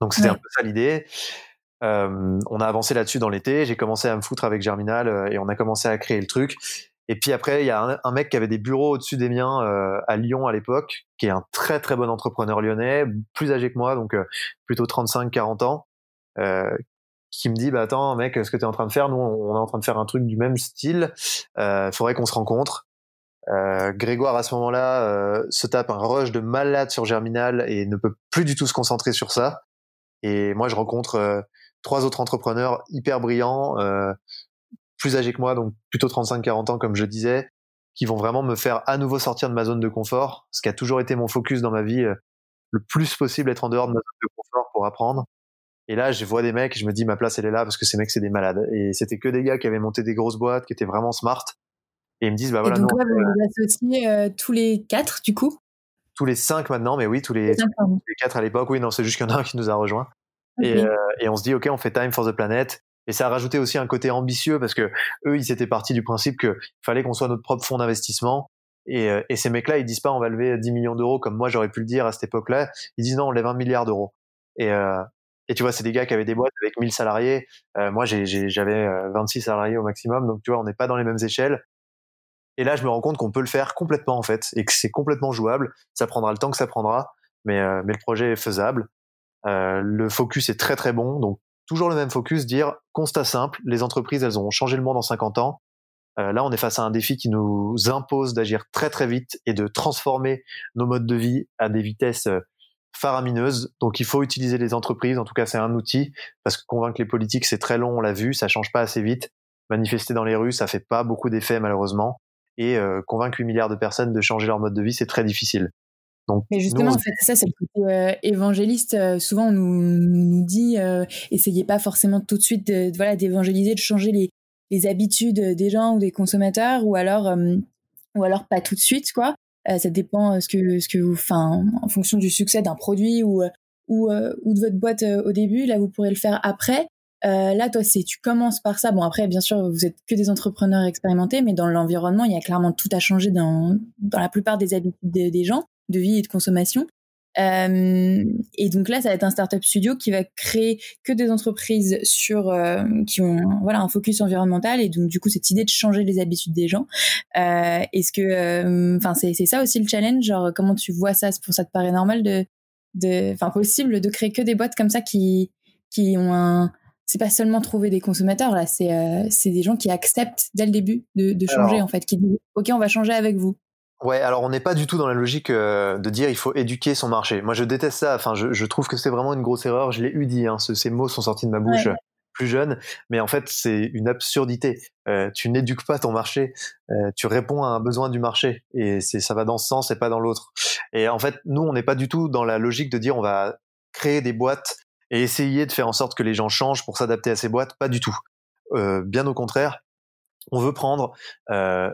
Donc c'était un peu ça l'idée. Euh, on a avancé là-dessus dans l'été. J'ai commencé à me foutre avec Germinal euh, et on a commencé à créer le truc. Et puis après, il y a un, mec qui avait des bureaux au-dessus des miens euh, à Lyon à l'époque, qui est un très très bon entrepreneur lyonnais, plus âgé que moi, donc plutôt 35-40 ans, qui me dit bah attends mec, ce que tu es en train de faire, nous on est en train de faire un truc du même style, euh, faudrait qu'on se rencontre. Grégoire à ce moment-là se tape un rush de malade sur Germinal et ne peut plus du tout se concentrer sur ça. Et moi je rencontre trois autres entrepreneurs hyper brillants, euh, plus âgés que moi, donc plutôt 35-40 ans, comme je disais, qui vont vraiment me faire à nouveau sortir de ma zone de confort, ce qui a toujours été mon focus dans ma vie, euh, le plus possible être en dehors de ma zone de confort pour apprendre. Et là, je vois des mecs, je me dis ma place elle est là parce que ces mecs c'est des malades. Et c'était que des gars qui avaient monté des grosses boîtes, qui étaient vraiment smart. Et ils me disent bah voilà. Et donc là, vous vous associez euh, tous les quatre du coup? Tous les cinq maintenant, mais oui, tous les, tous les quatre à l'époque. Oui, non, c'est juste qu'il y en a un qui nous a rejoint. Et, euh, et, on se dit, OK, on fait Time for the Planet. Et ça a rajouté aussi un côté ambitieux parce que eux, ils étaient partis du principe qu'il fallait qu'on soit notre propre fonds d'investissement. Et, euh, et, ces mecs-là, ils disent pas on va lever 10 millions d'euros comme moi j'aurais pu le dire à cette époque-là. Ils disent non, on lève un milliard d'euros. Et, euh, et tu vois, c'est des gars qui avaient des boîtes avec 1000 salariés. Euh, moi, j'avais 26 salariés au maximum. Donc tu vois, on n'est pas dans les mêmes échelles. Et là, je me rends compte qu'on peut le faire complètement en fait et que c'est complètement jouable. Ça prendra le temps que ça prendra, mais, mais le projet est faisable. Euh, le focus est très très bon, donc toujours le même focus, dire constat simple, les entreprises elles ont changé le monde en 50 ans. Euh, là, on est face à un défi qui nous impose d'agir très très vite et de transformer nos modes de vie à des vitesses euh, faramineuses. Donc, il faut utiliser les entreprises. En tout cas, c'est un outil parce que convaincre les politiques, c'est très long. On l'a vu, ça change pas assez vite. Manifester dans les rues, ça fait pas beaucoup d'effet malheureusement. Et convaincre 8 milliards de personnes de changer leur mode de vie, c'est très difficile. Mais justement, en fait, ça, c'est le côté euh, évangéliste. Euh, souvent, on nous, nous dit, euh, essayez pas forcément tout de suite de, voilà, d'évangéliser, de changer les, les habitudes des gens ou des consommateurs, ou alors, ou alors pas tout de suite, quoi. ça dépend ce que, ce que vous, enfin, en fonction du succès d'un produit ou, ou, ou de votre boîte au début. Là, vous pourrez le faire après. là, toi, c'est tu commences par ça. Bon, après, bien sûr, vous êtes que des entrepreneurs expérimentés, mais dans l'environnement, il y a clairement tout à changer dans, dans la plupart des habitudes des gens de vie et de consommation. Euh, et donc là, ça va être un startup studio qui va créer que des entreprises sur euh, qui ont voilà un focus environnemental et donc du coup cette idée de changer les habitudes des gens. Euh, Est-ce que, euh, enfin c'est c'est ça aussi le challenge, genre comment tu vois ça? Pour ça te paraît normal de de, enfin possible de créer que des boîtes comme ça qui qui ont un c'est pas seulement trouver des consommateurs là, c'est euh, c'est des gens qui acceptent dès le début de, de changer en fait, qui disent ok on va changer avec vous. Ouais, alors on n'est pas du tout dans la logique euh, de dire il faut éduquer son marché. Moi, je déteste ça. Enfin, je, je trouve que c'est vraiment une grosse erreur. Je l'ai eu dit. Hein, ces mots sont sortis de ma bouche plus jeune, mais en fait, c'est une absurdité. Euh, tu n'éduques pas ton marché. Euh, tu réponds à un besoin du marché, et c'est ça va dans ce sens et pas dans l'autre. Et en fait, nous, on n'est pas du tout dans la logique de dire on va créer des boîtes et essayer de faire en sorte que les gens changent pour s'adapter à ces boîtes. Pas du tout. Euh, bien au contraire, on veut prendre euh,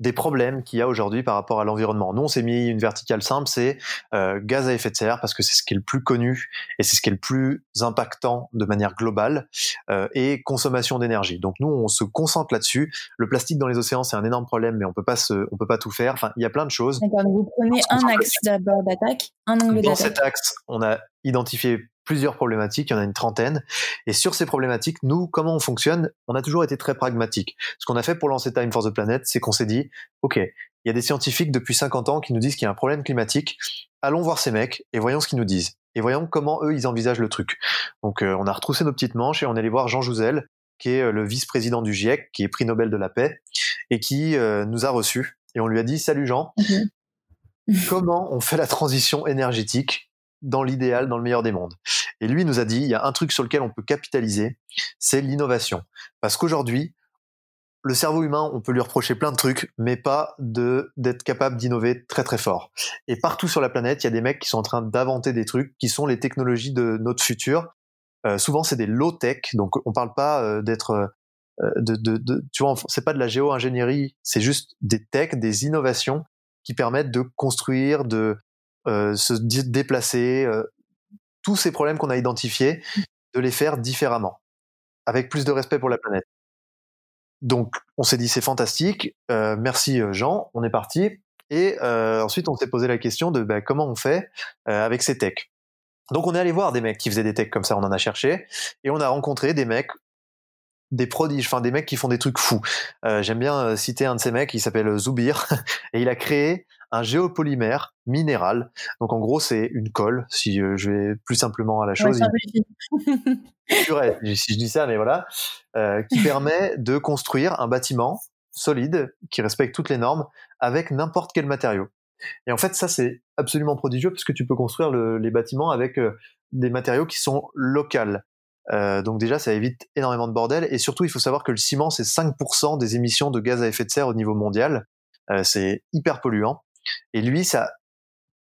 des problèmes qu'il y a aujourd'hui par rapport à l'environnement. Nous, on s'est mis une verticale simple, c'est euh, gaz à effet de serre, parce que c'est ce qui est le plus connu et c'est ce qui est le plus impactant de manière globale, euh, et consommation d'énergie. Donc nous, on se concentre là-dessus. Le plastique dans les océans, c'est un énorme problème, mais on peut pas se, on peut pas tout faire. Enfin, il y a plein de choses. D'accord, vous prenez un axe d'abord d'attaque, un angle d'attaque. Dans cet axe, on a identifié plusieurs problématiques, il y en a une trentaine. Et sur ces problématiques, nous, comment on fonctionne On a toujours été très pragmatique. Ce qu'on a fait pour lancer Time for the Planet, c'est qu'on s'est dit, OK, il y a des scientifiques depuis 50 ans qui nous disent qu'il y a un problème climatique. Allons voir ces mecs et voyons ce qu'ils nous disent. Et voyons comment eux, ils envisagent le truc. Donc, euh, on a retroussé nos petites manches et on est allé voir Jean Jouzel, qui est euh, le vice-président du GIEC, qui est prix Nobel de la paix, et qui euh, nous a reçus. Et on lui a dit, salut Jean, comment on fait la transition énergétique dans l'idéal, dans le meilleur des mondes. Et lui nous a dit, il y a un truc sur lequel on peut capitaliser, c'est l'innovation. Parce qu'aujourd'hui, le cerveau humain, on peut lui reprocher plein de trucs, mais pas de d'être capable d'innover très très fort. Et partout sur la planète, il y a des mecs qui sont en train d'inventer des trucs qui sont les technologies de notre futur. Euh, souvent, c'est des low tech, donc on parle pas euh, d'être de, tu vois, c'est pas de la géo-ingénierie, c'est juste des techs, des innovations qui permettent de construire, de se déplacer, tous ces problèmes qu'on a identifiés, de les faire différemment, avec plus de respect pour la planète. Donc, on s'est dit c'est fantastique, euh, merci Jean, on est parti. Et euh, ensuite, on s'est posé la question de bah, comment on fait euh, avec ces techs. Donc, on est allé voir des mecs qui faisaient des techs comme ça, on en a cherché, et on a rencontré des mecs des prodiges, enfin des mecs qui font des trucs fous. J'aime bien citer un de ces mecs, il s'appelle Zoubir, (laughs) et il a créé un géopolymère minéral. Donc en gros, c'est une colle, si euh, je vais plus simplement à la chose. Ouais, (laughs) si je dis ça, mais voilà, euh, qui (laughs) permet de construire un bâtiment solide qui respecte toutes les normes avec n'importe quel matériau. Et en fait, ça c'est absolument prodigieux parce que tu peux construire les bâtiments avec euh, des matériaux qui sont locaux. Donc déjà, ça évite énormément de bordel. Et surtout, il faut savoir que le ciment, c'est 5% des émissions de gaz à effet de serre au niveau mondial. c'est hyper polluant. Et lui, ça,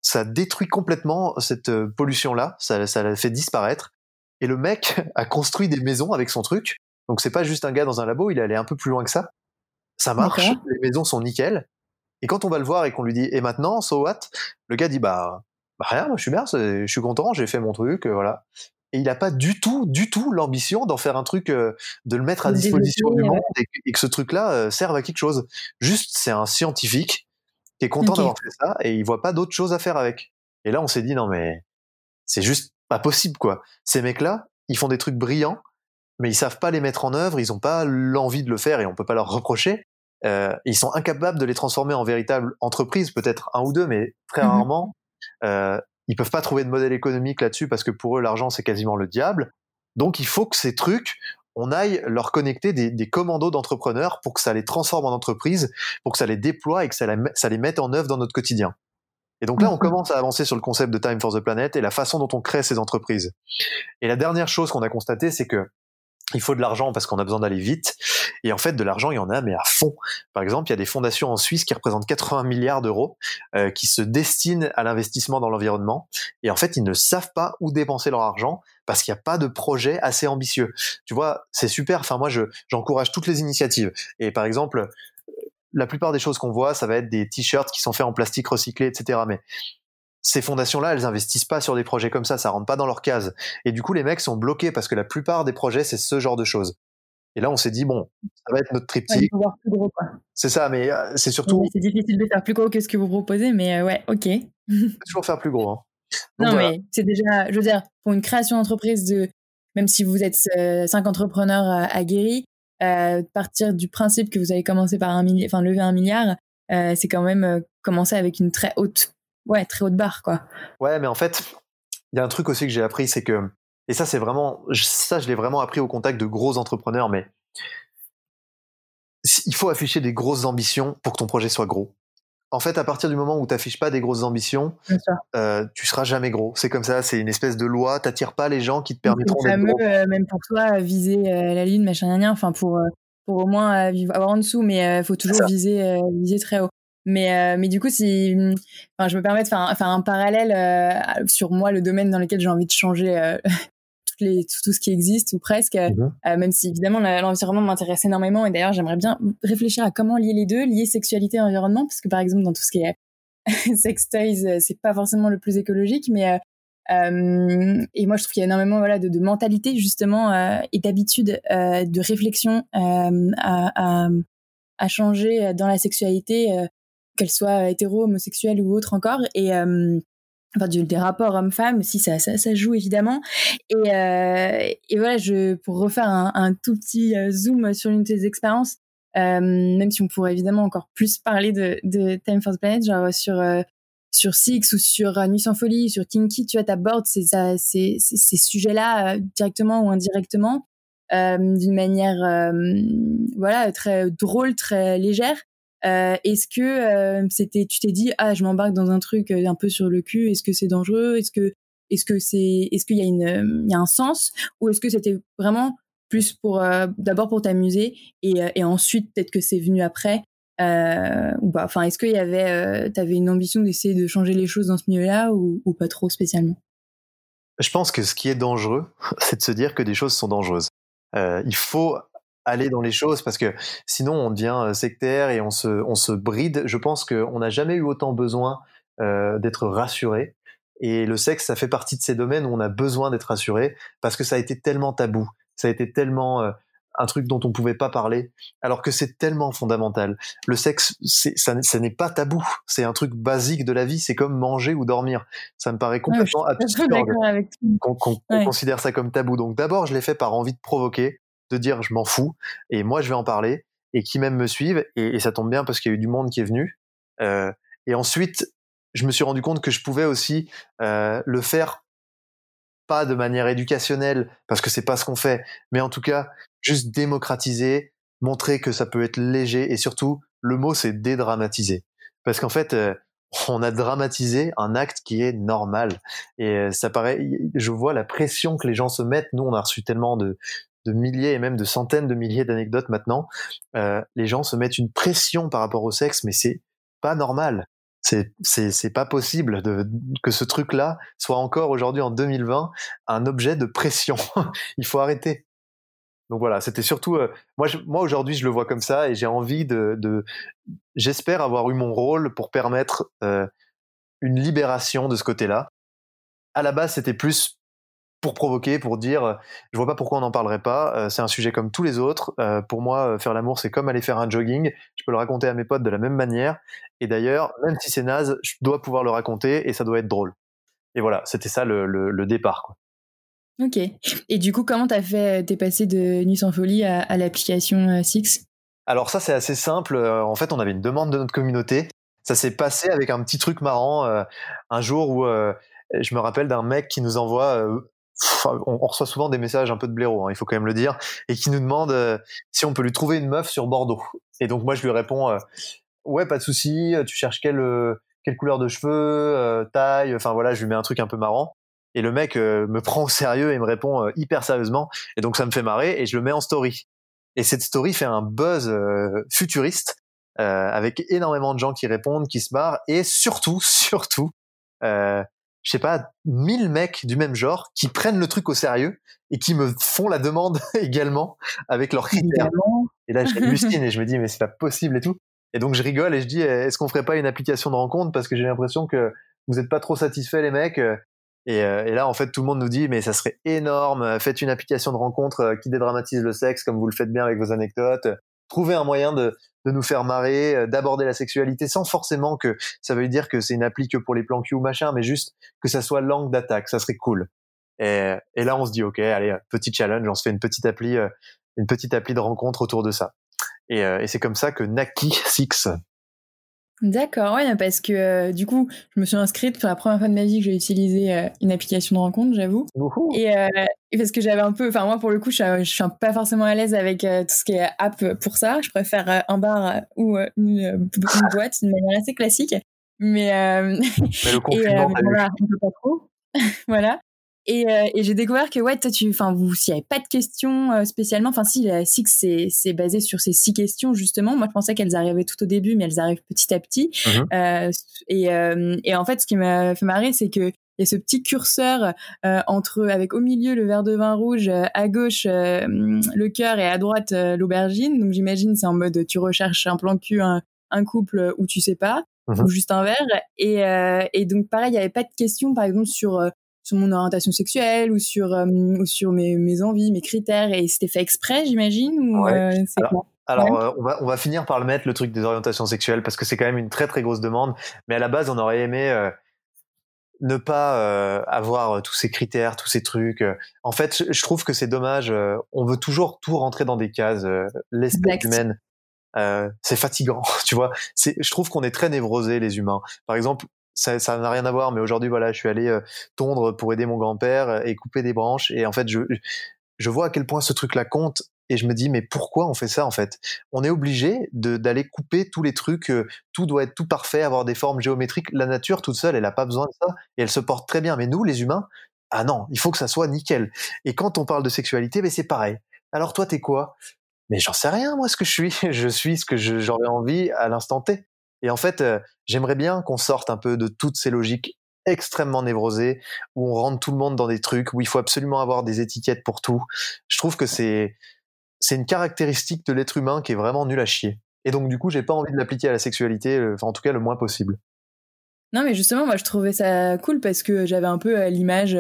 ça détruit complètement cette euh, pollution-là, ça, ça la fait disparaître. Et le mec (laughs) a construit des maisons avec son truc. Donc c'est pas juste un gars dans un labo, il est allé un peu plus loin que ça. Ça marche, les maisons sont nickel. Et quand on va le voir et qu'on lui dit et maintenant, so what? Le gars dit bah, bah rien, moi je suis bien, je suis content, j'ai fait mon truc, euh, voilà. Et il n'a pas du tout, du tout l'ambition d'en faire un truc, euh, de le mettre à disposition du monde et, que ce truc-là serve à quelque chose. Juste, c'est un scientifique qui est content d'avoir fait ça et il voit pas d'autre chose à faire avec. Et là, on s'est dit non mais c'est juste pas possible quoi. Ces mecs-là, ils font des trucs brillants, mais ils savent pas les mettre en œuvre, ils ont pas l'envie de le faire et on peut pas leur reprocher. Euh, ils sont incapables de les transformer en véritable entreprise, peut-être un ou deux, mais très mmh rarement. Euh, ils peuvent pas trouver de modèle économique là-dessus parce que pour eux l'argent c'est quasiment le diable. Donc il faut que ces trucs, on aille leur connecter des, commandos d'entrepreneurs pour que ça les transforme en entreprise, pour que ça les déploie et que ça, les mette en œuvre dans notre quotidien. Et donc là, on commence à avancer sur le concept de Time for the Planet et la façon dont on crée ces entreprises. Et la dernière chose qu'on a constatée, c'est que il faut de l'argent parce qu'on a besoin d'aller vite. Et en fait, de l'argent, il y en a, mais à fond. Par exemple, il y a des fondations en Suisse qui représentent 80 milliards d'euros, euh, qui se destinent à l'investissement dans l'environnement. Et en fait, ils ne savent pas où dépenser leur argent parce qu'il n'y a pas de projet assez ambitieux. Tu vois, c'est super. Enfin, moi, je, j'encourage toutes les initiatives. Et par exemple, la plupart des choses qu'on voit, ça va être des t-shirts qui sont faits en plastique recyclé, etc. Mais ces fondations-là, elles investissent pas sur des projets comme ça, ça rentre pas dans leur case. Et du coup, les mecs sont bloqués parce que la plupart des projets, c'est ce genre de choses. Et là, on s'est dit, bon, ça va être notre triptyque. c'est ça, mais euh, c'est surtout. c'est difficile de faire plus gros que ce que vous proposez, mais euh, ouais, ok. (laughs) toujours faire plus gros. Hein. non, mais c'est déjà, je veux dire, pour une création d'entreprise, de, même si vous êtes euh, cinq entrepreneurs aguerris, partir du principe que vous allez commencer par un milliard, enfin lever un milliard, c'est quand même commencer avec une très haute ouais, très haute barre, quoi. Ouais, mais en fait, il y a un truc aussi que j'ai appris, c'est que, et ça, c'est vraiment, ça, je l'ai vraiment appris au contact de gros entrepreneurs, mais il faut afficher des grosses ambitions pour que ton projet soit gros. En fait, à partir du moment où tu n'affiches pas des grosses ambitions, euh, tu seras jamais gros. C'est comme ça, c'est une espèce de loi. T'attires pas les gens qui te permettront d'être gros. Euh, même pour toi, viser euh, la lune, machin, rien. Enfin, pour pour au moins avoir en dessous, mais il faut toujours viser viser très haut. Mais, euh, mais du coup, si, enfin, je me permets de faire un, faire un parallèle euh, sur moi, le domaine dans lequel j'ai envie de changer euh, (laughs) toutes les, tout, tout, ce qui existe ou presque, mhm. même si évidemment l'environnement m'intéresse énormément. Et d'ailleurs, j'aimerais bien réfléchir à comment lier les deux, lier sexualité et environnement, parce que par exemple, dans tout ce qui est (laughs) sex toys, c'est pas forcément le plus écologique, mais et moi, je trouve qu'il y a énormément voilà de, de mentalité justement et d'habitude de réflexion à, à, à, changer dans la sexualité qu'elle soit hétéro, homosexuelle ou autre encore. Et euh, enfin des rapports hommes-femmes si ça, ça, joue évidemment et, euh, et voilà je pour refaire un, tout petit euh, zoom sur une de tes expériences même si on pourrait évidemment encore plus parler de, Time for the Planet genre sur sur Six ou sur Nuit sans folie sur Kinky tu vois t'abordes ces, ces, ces, ces sujets là directement ou indirectement d'une manière voilà très drôle très légère euh, est-ce que euh, c'était, tu t'es dit ah je m'embarque dans un truc euh, un peu sur le cul, est-ce que c'est dangereux, est-ce que est-ce que c'est est-ce qu'il y a une il y a un sens? Ou est-ce que c'était vraiment plus pour d'abord pour t'amuser et, et ensuite peut-être que c'est venu après? Ou pas? Enfin est-ce qu'il y avait t'avais une ambition d'essayer de changer les choses dans ce milieu-là ou, ou pas trop spécialement? Je pense que ce qui est dangereux (laughs) c'est de se dire que des choses sont dangereuses. Il faut aller dans les choses parce que sinon on devient sectaire et on se, on se bride. Je pense qu'on n'a jamais eu autant besoin d'être rassuré. Et le sexe, ça fait partie de ces domaines où on a besoin d'être rassuré parce que ça a été tellement tabou, ça a été tellement un truc dont on pouvait pas parler, alors que c'est tellement fondamental. Le sexe, ça, ça n'est pas tabou, c'est un truc basique de la vie, c'est comme manger ou dormir. Ça me paraît complètement absurde qu'on considère ça comme tabou. Donc d'abord, je l'ai fait par envie de provoquer, de dire je m'en fous, et moi je vais en parler, et qui même me suivent, et, ça tombe bien parce qu'il y a eu du monde qui est venu. Euh, et ensuite, je me suis rendu compte que je pouvais aussi euh, le faire pas de manière éducationnelle parce que c'est pas ce qu'on fait, mais en tout cas juste démocratiser, montrer que ça peut être léger et surtout le mot c'est dédramatiser parce qu'en fait euh, on a dramatisé un acte qui est normal et ça paraît je vois la pression que les gens se mettent nous on a reçu tellement de de milliers et même de centaines de milliers d'anecdotes maintenant euh, les gens se mettent une pression par rapport au sexe mais c'est pas normal c'est pas possible que ce truc là soit encore aujourd'hui en 2020 un objet de pression (laughs) il faut arrêter donc voilà, c'était surtout euh, moi. moi aujourd'hui, je le vois comme ça et j'ai envie de. de J'espère avoir eu mon rôle pour permettre euh, une libération de ce côté-là. À la base, c'était plus pour provoquer, pour dire, euh, je vois pas pourquoi on n'en parlerait pas. c'est un sujet comme tous les autres. pour moi, faire l'amour, c'est comme aller faire un jogging. Je peux le raconter à mes potes de la même manière. Et d'ailleurs, même si c'est naze, je dois pouvoir le raconter et ça doit être drôle. Et voilà, c'était ça le, le, le départ. Quoi. Ok. Et du coup, comment t'as fait T'es passé de Nuit sans folie à, l'application euh, Six? Alors ça, c'est assez simple. Euh, en fait, on avait une demande de notre communauté. Ça s'est passé avec un petit truc marrant. Euh, un jour où je me rappelle d'un mec qui nous envoie. On, reçoit souvent des messages un peu de blaireau, hein, il faut quand même le dire, et qui nous demande si on peut lui trouver une meuf sur Bordeaux. Et donc moi, je lui réponds ouais, pas de souci. Tu cherches quelle quelle couleur de cheveux, taille. Enfin voilà, je lui mets un truc un peu marrant et le mec euh, me prend au sérieux et me répond euh, hyper sérieusement et donc ça me fait marrer et je le mets en story et cette story fait un buzz euh, futuriste avec énormément de gens qui répondent qui se marrent et surtout (laughs) surtout je sais pas mille mecs du même genre qui prennent le truc au sérieux et qui me font la demande (laughs) également avec leurs critères. Et là j'hallucine et je me dis mais c'est pas possible et tout. Et donc je rigole et je dis est-ce qu'on ferait pas une application de rencontre? Parce que j'ai l'impression que vous êtes pas trop satisfaits les mecs euh, et, là, en fait, tout le monde nous dit, mais ça serait énorme, euh, faites une application de rencontre euh, qui dédramatise le sexe, comme vous le faites bien avec vos anecdotes. Trouvez un moyen de, de nous faire marrer, d'aborder la sexualité sans forcément que ça veut dire que c'est une appli que pour les plans ou machin, mais juste que ça soit langue d'attaque, ça serait cool. Et, et, là, on se dit, ok, allez, petit challenge, on se fait une petite appli, une petite appli de rencontre autour de ça. Et, et c'est comme ça que Naki (laughs) Six D'accord, ouais, parce que euh, du coup, je me suis inscrite pour la première fois de ma vie que j'ai utilisé euh, une application de rencontre, j'avoue. Et, euh, et, parce que j'avais un peu, enfin moi pour le coup, je, je suis pas forcément à l'aise avec tout ce qui est app pour ça. Je préfère un bar ou une, une, boîte d'une manière assez classique. Mais, mais le (laughs) confinement, et, voilà, on peut pas trop. (laughs) voilà. Et, euh, et j'ai découvert que ouais, toi, tu, enfin, vous, s'il n'y avait pas de questions euh, spécialement, enfin, si la Six c'est c'est basé sur ces six questions justement. Moi, je pensais qu'elles arrivaient tout au début, mais elles arrivent petit à petit. Mhm. Euh, et, euh, et en fait, ce qui m'a fait marrer, c'est que il y a ce petit curseur entre avec au milieu le verre de vin rouge, à gauche le cœur et à droite l'aubergine. Donc j'imagine c'est en mode tu recherches un plan cul, un, un couple où tu sais pas. Mhm. ou juste un verre et, et donc pareil il y avait pas de questions par exemple sur sur mon orientation sexuelle ou sur euh, ou sur mes, mes envies, mes critères et c'était fait exprès, j'imagine ou euh, c'est alors, alors euh, on va on va finir par le mettre le truc des orientations sexuelles parce que c'est quand même une très très grosse demande, mais à la base on aurait aimé ne pas avoir tous ces critères, tous ces trucs. En fait, je, trouve que c'est dommage. on veut toujours tout rentrer dans des cases. L'espèce humaine, c'est fatigant, (laughs) tu vois. C'est, je trouve qu'on est très névrosés les humains. Par exemple, ça ça n'a rien à voir mais aujourd'hui voilà je suis allé euh, tondre pour aider mon grand-père euh, et couper des branches et en fait je je vois à quel point ce truc là compte et je me dis mais pourquoi on fait ça en fait? On est obligé d'aller couper tous les trucs, euh, tout doit être tout parfait, avoir des formes géométriques. La nature toute seule, elle a pas besoin de ça et elle se porte très bien. Mais nous, les humains, ah non, il faut que ça soit nickel. Et quand on parle de sexualité, ben c'est pareil. Alors toi, t'es quoi? Mais j'en sais rien moi ce que je suis. (laughs) Je suis ce que j'aurais envie à l'instant T. Et en fait, euh, j'aimerais bien qu'on sorte un peu de toutes ces logiques extrêmement névrosées où on rentre tout le monde dans des trucs où il faut absolument avoir des étiquettes pour tout. Je trouve que c'est c'est une caractéristique de l'être humain qui est vraiment nul à chier. Et donc, du coup, j'ai pas envie de l'appliquer à la sexualité, euh, enfin, en tout cas, le moins possible. Non, mais justement, moi, je trouvais ça cool parce que j'avais un peu l'image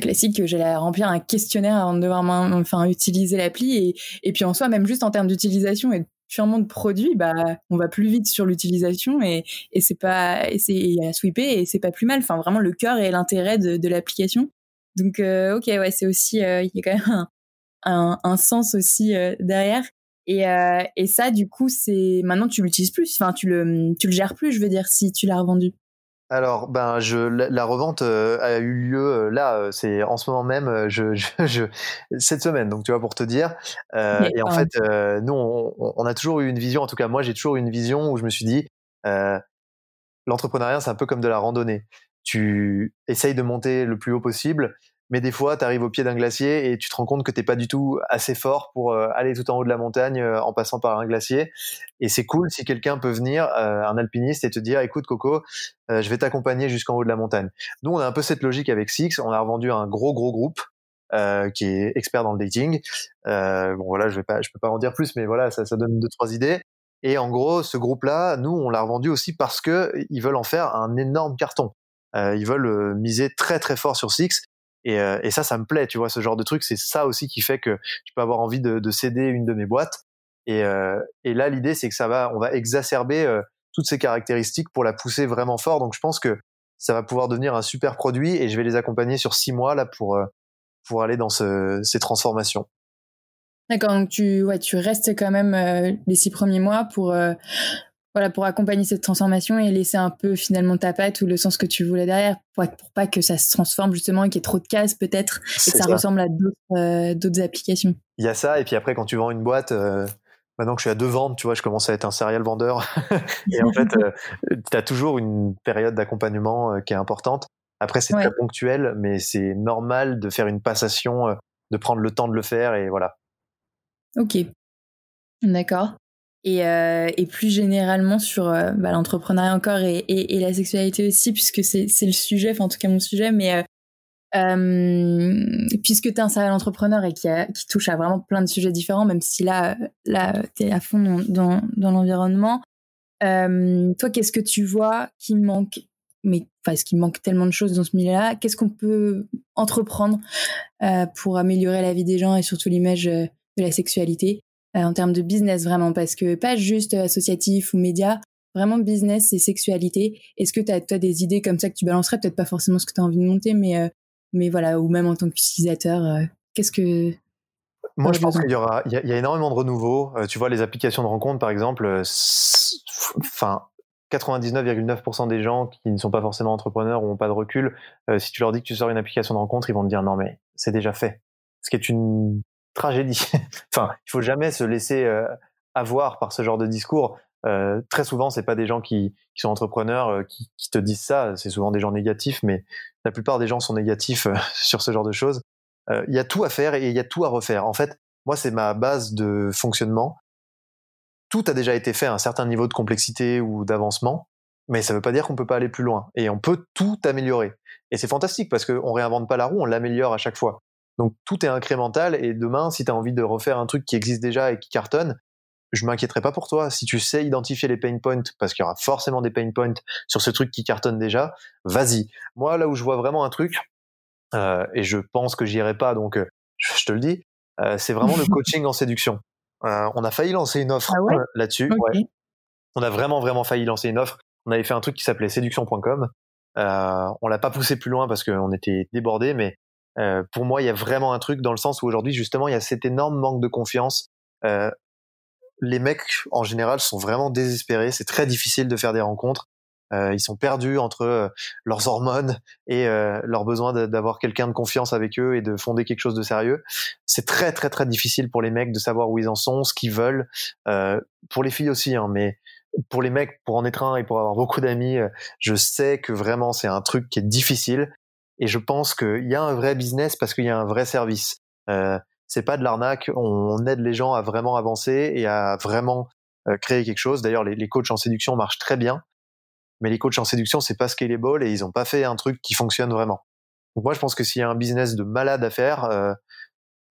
classique que j'allais remplir un questionnaire avant de devoir enfin, utiliser l'appli. Et, et puis, en soi, même juste en termes d'utilisation et purement de produit, bah, on va plus vite sur l'utilisation et, et c'est pas, et c'est à sweeper et c'est pas plus mal. Enfin, vraiment le cœur et l'intérêt de, de l'application. Donc, euh, ok, ouais, c'est aussi, euh, il y a quand même un, un, un sens aussi euh, derrière. Et, et ça, du coup, c'est maintenant tu l'utilises plus. Enfin, tu le, tu le gères plus, je veux dire, si tu l'as revendu. Alors, ben, je, la, revente a eu lieu là, c'est en ce moment même, (laughs) je, je, cette semaine. Donc, tu vois, pour te dire. et en fait, nous, on, on, a toujours eu une vision. En tout cas, moi, j'ai toujours eu une vision où je me suis dit, l'entrepreneuriat, c'est un peu comme de la randonnée. Tu essayes de monter le plus haut possible, mais des fois, tu arrives au pied d'un glacier et tu te rends compte que t'es pas du tout assez fort pour euh, aller tout en haut de la montagne euh, en passant par un glacier. Et c'est cool si quelqu'un peut venir, euh, un alpiniste, et te dire, écoute Coco, je vais t'accompagner jusqu'en haut de la montagne. Nous, on a un peu cette logique avec Six. On a revendu un gros gros groupe qui est expert dans le dating. bon voilà, je vais pas, je peux pas en dire plus, mais voilà, ça, ça donne deux trois idées. Et en gros, ce groupe-là, nous, on l'a revendu aussi parce que ils veulent en faire un énorme carton. ils veulent miser très très fort sur Six et, euh, et, ça, ça me plaît, tu vois, ce genre de truc. C'est ça aussi qui fait que je peux avoir envie de, de céder une de mes boîtes. Et, euh, et là, l'idée, c'est que ça va, on va exacerber euh, toutes ces caractéristiques pour la pousser vraiment fort. Donc, je pense que ça va pouvoir devenir un super produit et je vais les accompagner sur six mois là pour pour aller dans ce, ces transformations. D'accord, donc tu ouais, tu restes quand même les six premiers mois pour voilà, pour accompagner cette transformation et laisser un peu finalement ta patte ou le sens que tu voulais derrière, pour, pas que ça se transforme justement et qu'il y ait trop de cases peut-être et que ça, ressemble à euh, d'autres applications. Il y a ça, et puis après quand tu vends une boîte, euh, maintenant que je suis à deux ventes, tu vois, je commence à être un serial vendeur. (laughs) et en fait, euh, tu as toujours une période d'accompagnement qui est importante. Après, c'est très ponctuel, mais c'est normal de faire une passation, de prendre le temps de le faire, et voilà. Ok. D'accord. Et, euh, et, plus généralement sur euh, bah, l'entrepreneuriat encore et, la sexualité aussi, puisque c'est le sujet, enfin en tout cas mon sujet, mais euh, puisque tu es un serial entrepreneur et qui, qui, touche à vraiment plein de sujets différents, même si là, là tu es à fond dans, dans, dans l'environnement, toi, qu'est-ce que tu vois qui manque mais parce qu'il manque tellement de choses dans ce milieu-là, qu'est-ce qu'on peut entreprendre pour améliorer la vie des gens et surtout l'image de la sexualité? En termes de business vraiment, parce que pas juste euh, associatif ou média, vraiment business et sexualité. Est-ce que tu as, as, des idées comme ça que tu balancerais? Peut-être pas forcément ce que tu as envie de monter, mais, euh, mais voilà, ou même en tant qu'utilisateur, qu'est-ce que... Moi, je pense qu'il y aura, il y, a, énormément de renouveau. tu vois, les applications de rencontre, par exemple, enfin, 99,9% des gens qui ne sont pas forcément entrepreneurs ou n'ont pas de recul, si tu leur dis que tu sors une application de rencontre, ils vont te dire non, mais c'est déjà fait. Ce qui est une tragédie. (laughs) enfin, il faut jamais se laisser euh, avoir par ce genre de discours. Euh, très souvent, c'est pas des gens qui, sont entrepreneurs euh, qui, te disent ça. C'est souvent des gens négatifs, mais la plupart des gens sont négatifs (laughs) sur ce genre de choses. Il y a tout à faire et il y a tout à refaire. En fait, moi, c'est ma base de fonctionnement. Tout a déjà été fait à un certain niveau de complexité ou d'avancement, mais ça veut pas dire qu'on peut pas aller plus loin. Et on peut tout améliorer. Et c'est fantastique parce qu'on réinvente pas la roue, on l'améliore à chaque fois. Donc tout est incrémental et demain, si tu as envie de refaire un truc qui existe déjà et qui cartonne, je m'inquiéterai pas pour toi. Si tu sais identifier les pain points, parce qu'il y aura forcément des pain points sur ce truc qui cartonne déjà, vas-y. Moi, là où je vois vraiment un truc, euh, et je pense que j'irai pas, donc euh, je, te le dis, euh, c'est vraiment le (laughs) coaching en séduction. on a failli lancer une offre ah là-dessus. On a vraiment, vraiment failli lancer une offre. On avait fait un truc qui s'appelait séduction.com. on l'a pas poussé plus loin parce qu'on était débordé, mais euh, pour moi, il y a vraiment un truc dans le sens où aujourd'hui, justement, il y a cet énorme manque de confiance. Euh, les mecs, en général, sont vraiment désespérés. C'est très difficile de faire des rencontres. Euh, ils sont perdus entre euh, leurs hormones et euh, leur besoin d'avoir quelqu'un de confiance avec eux et de fonder quelque chose de sérieux. C'est très très très difficile pour les mecs de savoir où ils en sont, ce qu'ils veulent. Pour les filles aussi, hein, mais pour les mecs, pour en être un et pour avoir (laughs) beaucoup d'amis, je sais que vraiment c'est un truc qui est difficile et je pense qu'il y a un vrai business parce qu'il y a un vrai service. Euh, c'est pas de l'arnaque. On aide les gens à vraiment avancer et à vraiment euh, créer quelque chose. D'ailleurs, les, coachs en séduction marchent très bien, mais les coachs en séduction, c'est pas scalable et ils ont pas fait un truc qui fonctionne vraiment. Donc moi, je pense que s'il y a un business de malade à faire, euh,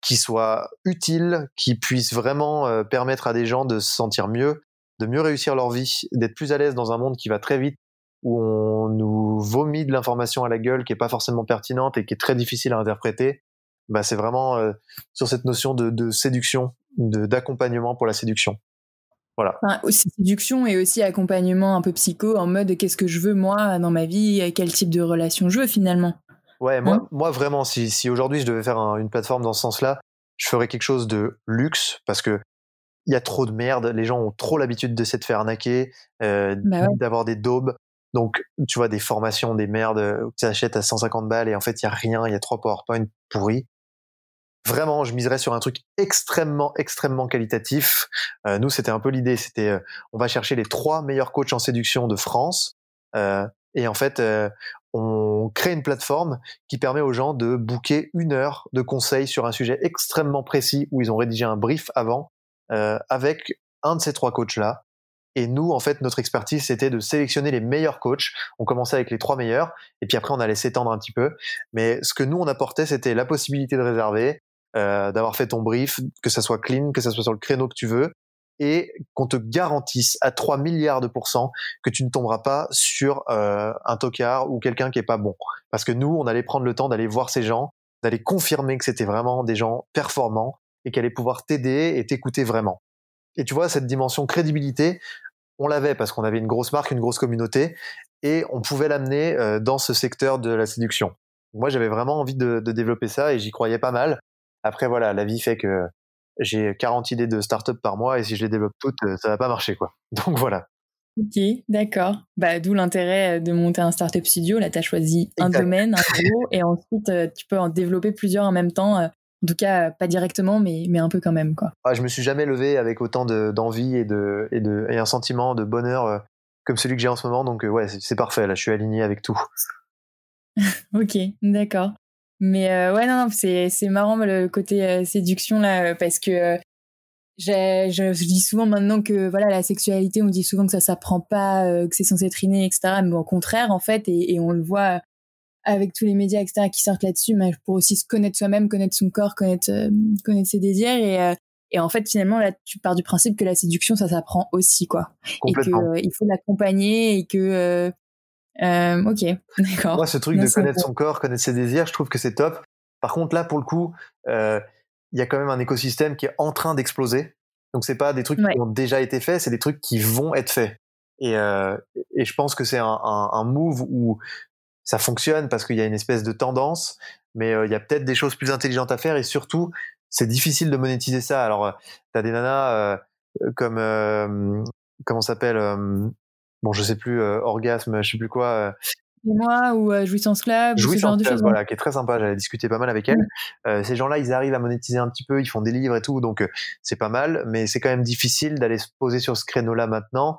qui soit utile, qui puisse vraiment permettre à des gens de se sentir mieux, de mieux réussir leur vie, d'être plus à l'aise dans un monde qui va très vite, où on nous vomit de l'information à la gueule qui est pas forcément pertinente et qui est très difficile à interpréter. Bah, c'est vraiment sur cette notion de, de séduction, d'accompagnement pour la séduction. Voilà. aussi séduction et aussi accompagnement un peu psycho en mode qu'est-ce que je veux moi dans ma vie, quel type de relation je veux finalement? Ouais, moi, hein moi vraiment, si, si aujourd'hui je devais faire une plateforme dans ce sens-là, je ferais quelque chose de luxe parce que il y a trop de merde, les gens ont trop l'habitude de s'être fait arnaquer, euh, bah d'avoir des daubes. Donc, tu vois, des formations, des merdes que tu achètes à 150 balles et en fait, il y a rien, il y a trois PowerPoint pourris vraiment, je miserais sur un truc extrêmement, extrêmement qualitatif. Euh, nous, c'était un peu l'idée, c'était euh, on va chercher les trois meilleurs coachs en séduction de France. Euh, et en fait, euh, on crée une plateforme qui permet aux gens de booker une heure de conseils sur un sujet extrêmement précis où ils ont rédigé un brief avant euh, avec un de ces trois coachs-là. Et nous, en fait, notre expertise, c'était de sélectionner les meilleurs coachs. On commençait avec les trois meilleurs, et puis après, on allait s'étendre un petit peu. Mais ce que nous, on apportait, c'était la possibilité de réserver, euh, d'avoir fait ton brief, que ça soit clean, que ça soit sur le créneau que tu veux, et qu'on te garantisse à 3 milliards de pourcents que tu ne tomberas pas sur euh, un tocard ou quelqu'un qui est pas bon. Parce que nous, on allait prendre le temps d'aller voir ces gens, d'aller confirmer que c'était vraiment des gens performants et qu'elle allait pouvoir t'aider et t'écouter vraiment. Et tu vois, cette dimension crédibilité, on l'avait parce qu'on avait une grosse marque, une grosse communauté, et on pouvait l'amener euh, dans ce secteur de la séduction. Moi, j'avais vraiment envie de, de développer ça et j'y croyais pas mal. Après, voilà, la vie fait que j'ai 40 idées de start-up par mois et si je les développe toutes, euh, ça va pas marcher, quoi. (laughs) Donc voilà. Ok, d'accord. Bah, d'où l'intérêt euh, de monter un startup studio. Là, tu as choisi un domaine, un gros, et ensuite, tu peux en développer plusieurs en même temps. En tout cas, pas directement, mais, mais un peu quand même. Quoi. Ah, je me suis jamais levé avec autant d'envie et, de, et, de, et un sentiment de bonheur comme celui que j'ai en ce moment. Donc, ouais, c'est parfait. Là, je suis aligné avec tout. (laughs) ok, d'accord. Mais euh, ouais, non, non c'est, marrant le côté euh, séduction là, parce que euh, je, dis souvent maintenant que voilà la sexualité, on dit souvent que ça s'apprend pas, que c'est censé être inné, etc. Mais au contraire, en fait, et, et, on le voit avec tous les médias, etc. qui sortent là-dessus, mais pour aussi se connaître soi-même, connaître son corps, connaître, connaître ses désirs et et en fait, finalement, là, tu pars du principe que la séduction, ça s'apprend aussi, quoi. Et que il faut l'accompagner et que euh, ok, (laughs) d'accord. Moi, ce truc de connaître son corps, connaître ses désirs, je trouve que c'est top. Par contre, là, pour le coup, euh, il y a quand même un écosystème qui est en train d'exploser. Donc, c'est pas des trucs qui ont déjà été faits, c'est des trucs qui vont être faits. Et, euh, et je pense que c'est un, un, un, move où ça fonctionne parce qu'il y a une espèce de tendance, mais euh, il y a peut-être des choses plus intelligentes à faire et surtout, c'est difficile de monétiser ça. Alors, euh, tu as des nanas euh, comme comment s'appelle bon, je sais plus, euh, orgasme, je sais plus quoi. Euh. moi ou euh, Jouissance Club, Jouissance ce genre de choses. Voilà, qui est très sympa. J'avais discuté pas mal avec elle. Euh, ces gens-là, ils arrivent à monétiser un petit peu, ils font des livres et tout, donc c'est pas mal. Mais c'est quand même difficile d'aller se poser sur ce créneau-là maintenant.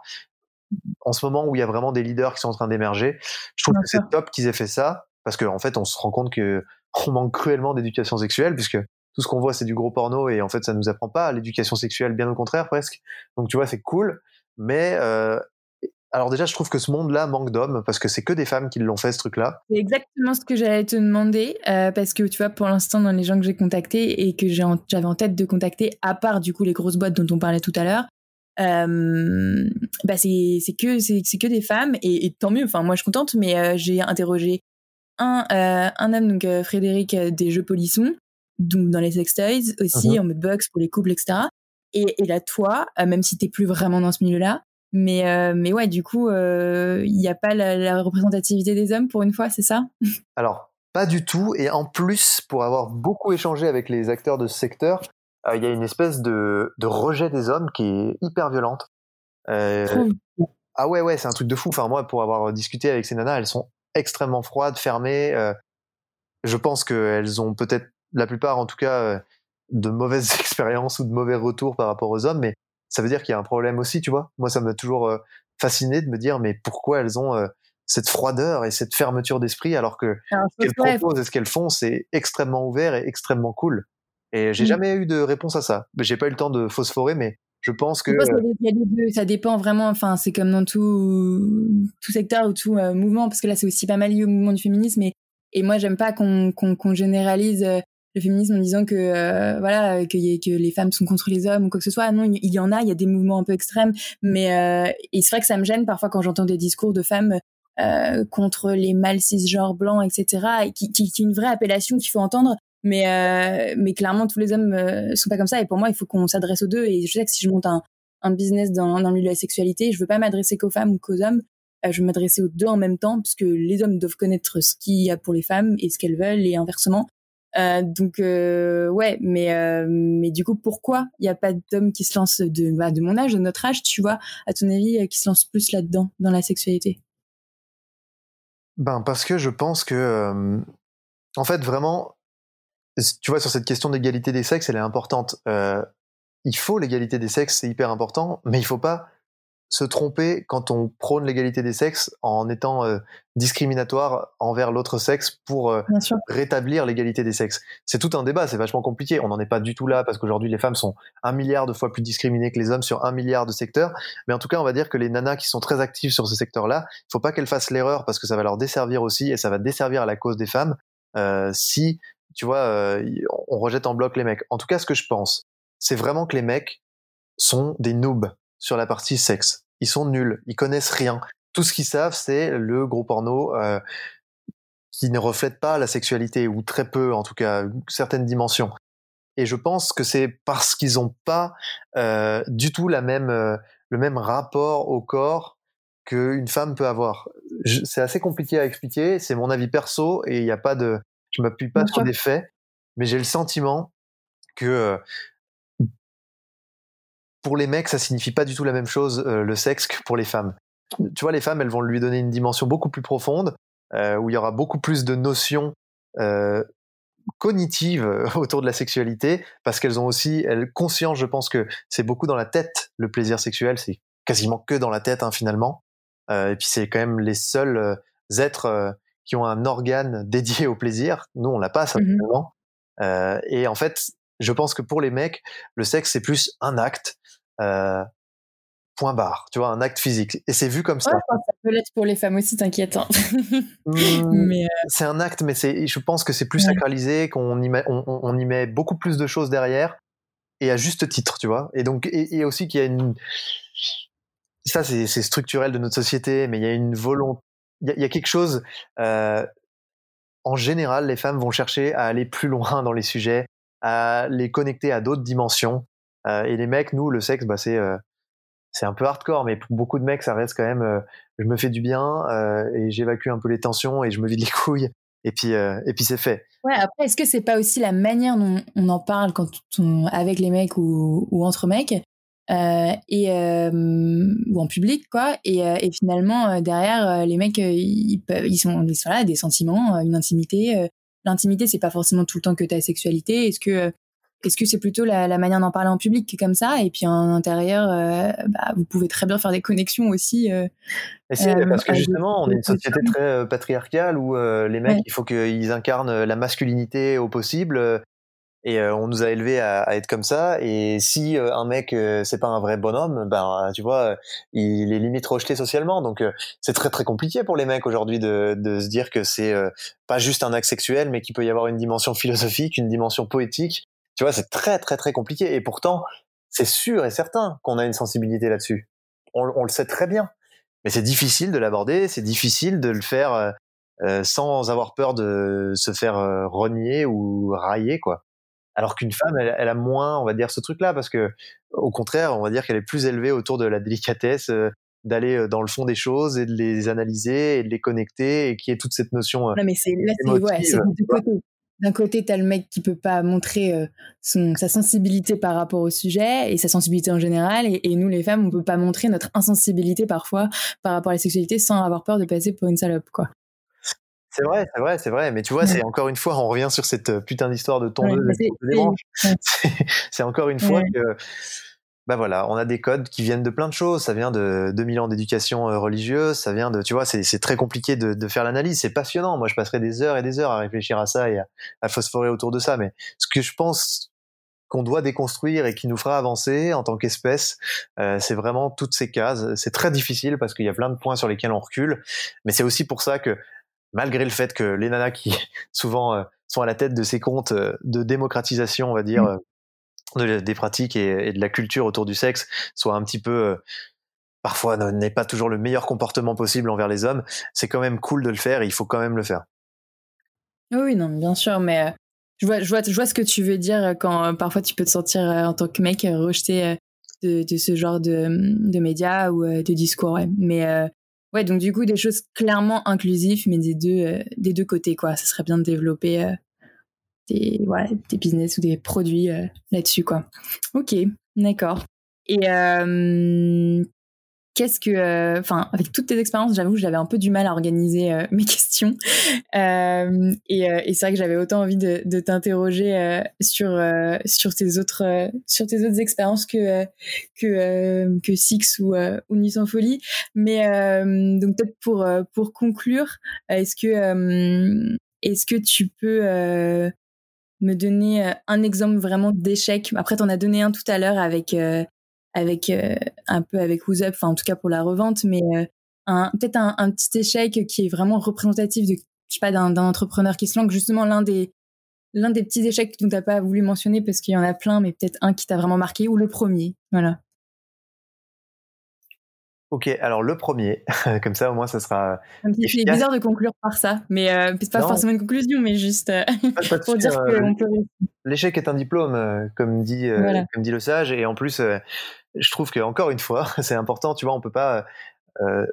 En ce moment où il y a vraiment des leaders qui sont en train d'émerger, je trouve que c'est top qu'ils aient fait ça parce qu'en en fait, on se rend compte que on manque cruellement d'éducation sexuelle puisque tout ce qu'on voit c'est du gros porno et en fait ça nous apprend pas l'éducation sexuelle, bien au contraire presque. Donc tu vois, c'est cool, mais euh, alors déjà, je trouve que ce monde-là manque d'hommes parce que c'est que des femmes qui l'ont fait ce truc-là. C'est exactement ce que j'allais te demander euh, parce que tu vois, pour l'instant, dans les gens que j'ai contactés et que j'avais en, tête de contacter, à part du coup les grosses boîtes dont on parlait tout à l'heure, euh, bah c'est que c'est que des femmes et, tant mieux. Enfin, moi je suis contente, mais euh, j'ai interrogé un un homme donc Frédéric des jeux Polisson, donc dans les sex toys aussi uh-huh. en mode box pour les couples etc. Et, et là toi, même si t'es plus vraiment dans ce milieu-là, mais, euh, mais ouais, du coup, il euh, n'y a pas la, représentativité des hommes pour une fois, c'est ça? Alors, pas du tout. Et en plus, pour avoir beaucoup échangé avec les acteurs de ce secteur, euh, il y a une espèce de, de, rejet des hommes qui est hyper violente. ah ouais, ouais, c'est un truc de fou. Enfin, moi, pour avoir discuté avec ces nanas, elles sont extrêmement froides, fermées. je pense qu'elles ont peut-être, la plupart en tout cas, de mauvaises (laughs) expériences ou de mauvais retours par rapport aux hommes, mais ça veut dire qu'il y a un problème aussi, tu vois. Moi, ça m'a toujours euh, fasciné de me dire, mais pourquoi elles ont euh, cette froideur et cette fermeture d'esprit alors que ce qu'elles proposent et ce qu'elles font, c'est extrêmement ouvert et extrêmement cool. Et j'ai mmh. jamais eu de réponse à ça. J'ai pas eu le temps de phosphorer, mais je pense que ça dépend vraiment. Enfin, c'est comme dans tout tout secteur ou tout euh, mouvement, parce que là, c'est aussi pas mal lié au mouvement du féminisme. Et, et moi, j'aime pas qu'on qu'on généralise le féminisme en disant que euh, voilà que, que les femmes sont contre les hommes ou quoi que ce soit. Non, il y en a, il y a des mouvements un peu extrêmes, mais euh, c'est vrai que ça me gêne parfois quand j'entends des discours de femmes euh, contre les mâles cisgenres blancs, etc. Et qui, qui, qui est une vraie appellation qu'il faut entendre. Mais euh, mais clairement tous les hommes euh, sont pas comme ça. Et pour moi il faut qu'on s'adresse aux deux. Et je sais que si je monte un, un business dans, dans le milieu de la sexualité je veux pas m'adresser qu'aux femmes ou qu'aux hommes. Je veux m'adresser aux deux en même temps puisque les hommes doivent connaître ce qu'il y a pour les femmes et ce qu'elles veulent et inversement. Euh, donc euh, ouais, mais euh, mais du coup pourquoi il n'y a pas d'hommes qui se lancent de bah, de mon âge, de notre âge, tu vois, à ton avis, qui se lancent plus là-dedans dans la sexualité? Ben parce que je pense que en fait vraiment, tu vois sur cette question d'égalité des sexes, elle est importante. il faut l'égalité des sexes, c'est hyper important, mais il faut pas se tromper quand on prône l'égalité des sexes en étant euh, discriminatoire envers l'autre sexe pour euh, rétablir l'égalité des sexes. C'est tout un débat, c'est vachement compliqué. On n'en est pas du tout là parce qu'aujourd'hui les femmes sont un milliard de fois plus discriminées que les hommes sur un milliard de secteurs. Mais en tout cas, on va dire que les nanas qui sont très actives sur ce secteur-là, il faut pas qu'elles fassent l'erreur parce que ça va leur desservir aussi et ça va desservir à la cause des femmes euh, si, tu vois, on rejette en bloc les mecs. En tout cas, ce que je pense, c'est vraiment que les mecs sont des noobs sur la partie sexe. Ils sont nuls, ils connaissent rien. Tout ce qu'ils savent, c'est le gros porno euh, qui ne reflète pas la sexualité, ou très peu, en tout cas, certaines dimensions. Et je pense que c'est parce qu'ils n'ont pas euh, du tout euh, le même rapport au corps qu'une femme peut avoir. C'est assez compliqué à expliquer, c'est mon avis perso, et il n'y a pas de... Je m'appuie pas sur des faits, mais j'ai le sentiment que pour les mecs, ça signifie pas du tout la même chose euh, le sexe que pour les femmes. Tu vois, les femmes, elles vont lui donner une dimension beaucoup plus profonde, euh, où il y aura beaucoup plus de notions euh, cognitives (laughs) autour de la sexualité, parce qu'elles ont aussi, elles conscience, je pense que c'est beaucoup dans la tête le plaisir sexuel, c'est quasiment que dans la tête hein, finalement. et puis c'est quand même les seuls êtres qui ont un organe (laughs) dédié au plaisir. Nous, on l'a pas ça mmh et en fait, je pense que pour les mecs, le sexe c'est plus un acte. Euh, point barre, tu vois, un acte physique. Et c'est vu comme ça. ça peut l'être pour les femmes aussi, t'inquiète. Hein. Mmh, (laughs) euh, c'est un acte, mais je pense que c'est plus sacralisé, qu'on y met, on, y met beaucoup plus de choses derrière, et à juste titre, tu vois. Et donc, et, aussi qu'il y a une, ça c'est, structurel de notre société, mais il y a une volonté, il y a, quelque chose. Euh, en général, les femmes vont chercher à aller plus loin dans les sujets, à les connecter à d'autres dimensions. Euh, et les mecs, nous, le sexe, bah, c'est euh, c'est un peu hardcore, mais pour beaucoup de mecs, ça reste quand même. Je me fais du bien et j'évacue un peu les tensions et je me vide les (laughs) couilles. Et puis et puis c'est fait. Ouais. Après, est-ce que c'est pas aussi la manière dont on en parle quand on, avec les mecs ou, ou entre mecs? Et ou en public quoi. Et, et finalement derrière les mecs ils, peuvent, ils sont ils sont là des sentiments une intimité l'intimité c'est pas forcément tout le temps que ta sexualité. Est-ce que est-ce que c'est plutôt la, la manière d'en parler en public qui est comme ça? Et puis en intérieur euh, bah, vous pouvez très bien faire des connexions aussi euh, euh parce que justement on est une société très euh, patriarcale où les mecs il faut qu'ils incarnent la masculinité au possible et on nous a élevés à, à, être comme ça et si un mec c'est pas un vrai bonhomme ben tu vois il est limite rejeté socialement donc c'est très très compliqué pour les mecs aujourd'hui de, de se dire que c'est pas juste un acte sexuel mais qu'il peut y avoir une dimension philosophique une dimension poétique tu vois, c'est très très très compliqué. Et pourtant, c'est sûr et certain qu'on a une sensibilité là-dessus. On, on, le sait très bien. Mais c'est difficile de l'aborder, c'est difficile de le faire euh, euh sans avoir peur de se faire euh, renier ou railler, quoi. Alors qu'une femme, elle, elle, a moins, on va dire, ce truc-là, parce que au contraire, on va dire qu'elle est plus élevée autour de la délicatesse, euh, d'aller dans le fond des choses et de les analyser et de les connecter et qui est toute cette notion. non, mais c'est là, c'est ouais, d'un côté, tu as le mec qui peut pas montrer euh, son, sa sensibilité par rapport au sujet et sa sensibilité en général. Et, nous, les femmes, on peut pas montrer notre insensibilité parfois par rapport à la sexualité sans avoir peur de passer pour une salope, quoi. C'est vrai, c'est vrai, c'est vrai. Mais tu vois, c'est encore une fois, on revient sur cette euh, putain d'histoire de tondeuse (laughs) c'est encore une fois que bah voilà, on a des codes qui viennent de plein de choses. Ça vient de 2000 ans d'éducation euh, religieuse, ça vient de, tu vois, c'est très compliqué de, de faire l'analyse. C'est passionnant. Moi, je passerai des heures et des heures à réfléchir à ça et à, à phosphorer autour de ça. Mais ce que je pense qu'on doit déconstruire et qui nous fera avancer en tant qu'espèce, euh, c'est vraiment toutes ces cases. C'est très difficile parce qu'il y a plein de points sur lesquels on recule. Mais c'est aussi pour ça que, malgré le fait que les nanas qui (laughs) souvent euh, sont à la tête de ces comptes de démocratisation, on va dire, mmh. des pratiques et, et, de la culture autour du sexe, soient un petit peu parfois n'est pas toujours le meilleur comportement possible envers les hommes, c'est quand même cool de le faire et il faut quand même le faire. Oui, non, bien sûr, mais euh, je, vois, je, vois, je vois ce que tu veux dire quand euh, parfois tu peux te sentir euh, en tant que mec rejeté de, de, ce genre de, de médias ou de discours. Ouais. Mais ouais, donc du coup, des choses clairement inclusives, mais des deux, des deux côtés, quoi. Ça serait bien de développer des, voilà, des business ou des produits là-dessus, quoi. Ok, d'accord. Et qu'est-ce que, euh, enfin, avec toutes tes expériences, j'avoue, j'avais un peu du mal à organiser euh, (laughs) mes questions. Euh, et, et c'est vrai que j'avais autant envie de, de t'interroger sur sur tes autres sur tes autres expériences que que que Six ou ou Nuit sans folie. Mais donc peut-être pour pour conclure, est-ce que est-ce que tu peux me donner un exemple vraiment d'échec? Après, tu en as donné un tout à l'heure avec avec euh, un peu avec Who's Up, enfin en tout cas pour la revente, mais euh, un, peut-être un, un, petit échec qui est vraiment représentatif de je sais pas d'un, entrepreneur qui se lance justement l'un des l'un des petits échecs dont t'as pas voulu mentionner parce qu'il y en a plein, mais peut-être un qui t'a vraiment marqué ou le premier, voilà. Ok, alors le premier, (laughs) comme ça au moins ça sera. C'est bizarre de conclure par ça, mais euh, c'est pas forcément une conclusion, mais juste pour dire qu'on peut. L'échec est un diplôme, comme dit, comme dit le sage, et en plus, je trouve que encore une fois, (laughs) c'est important. Tu vois, on peut pas euh,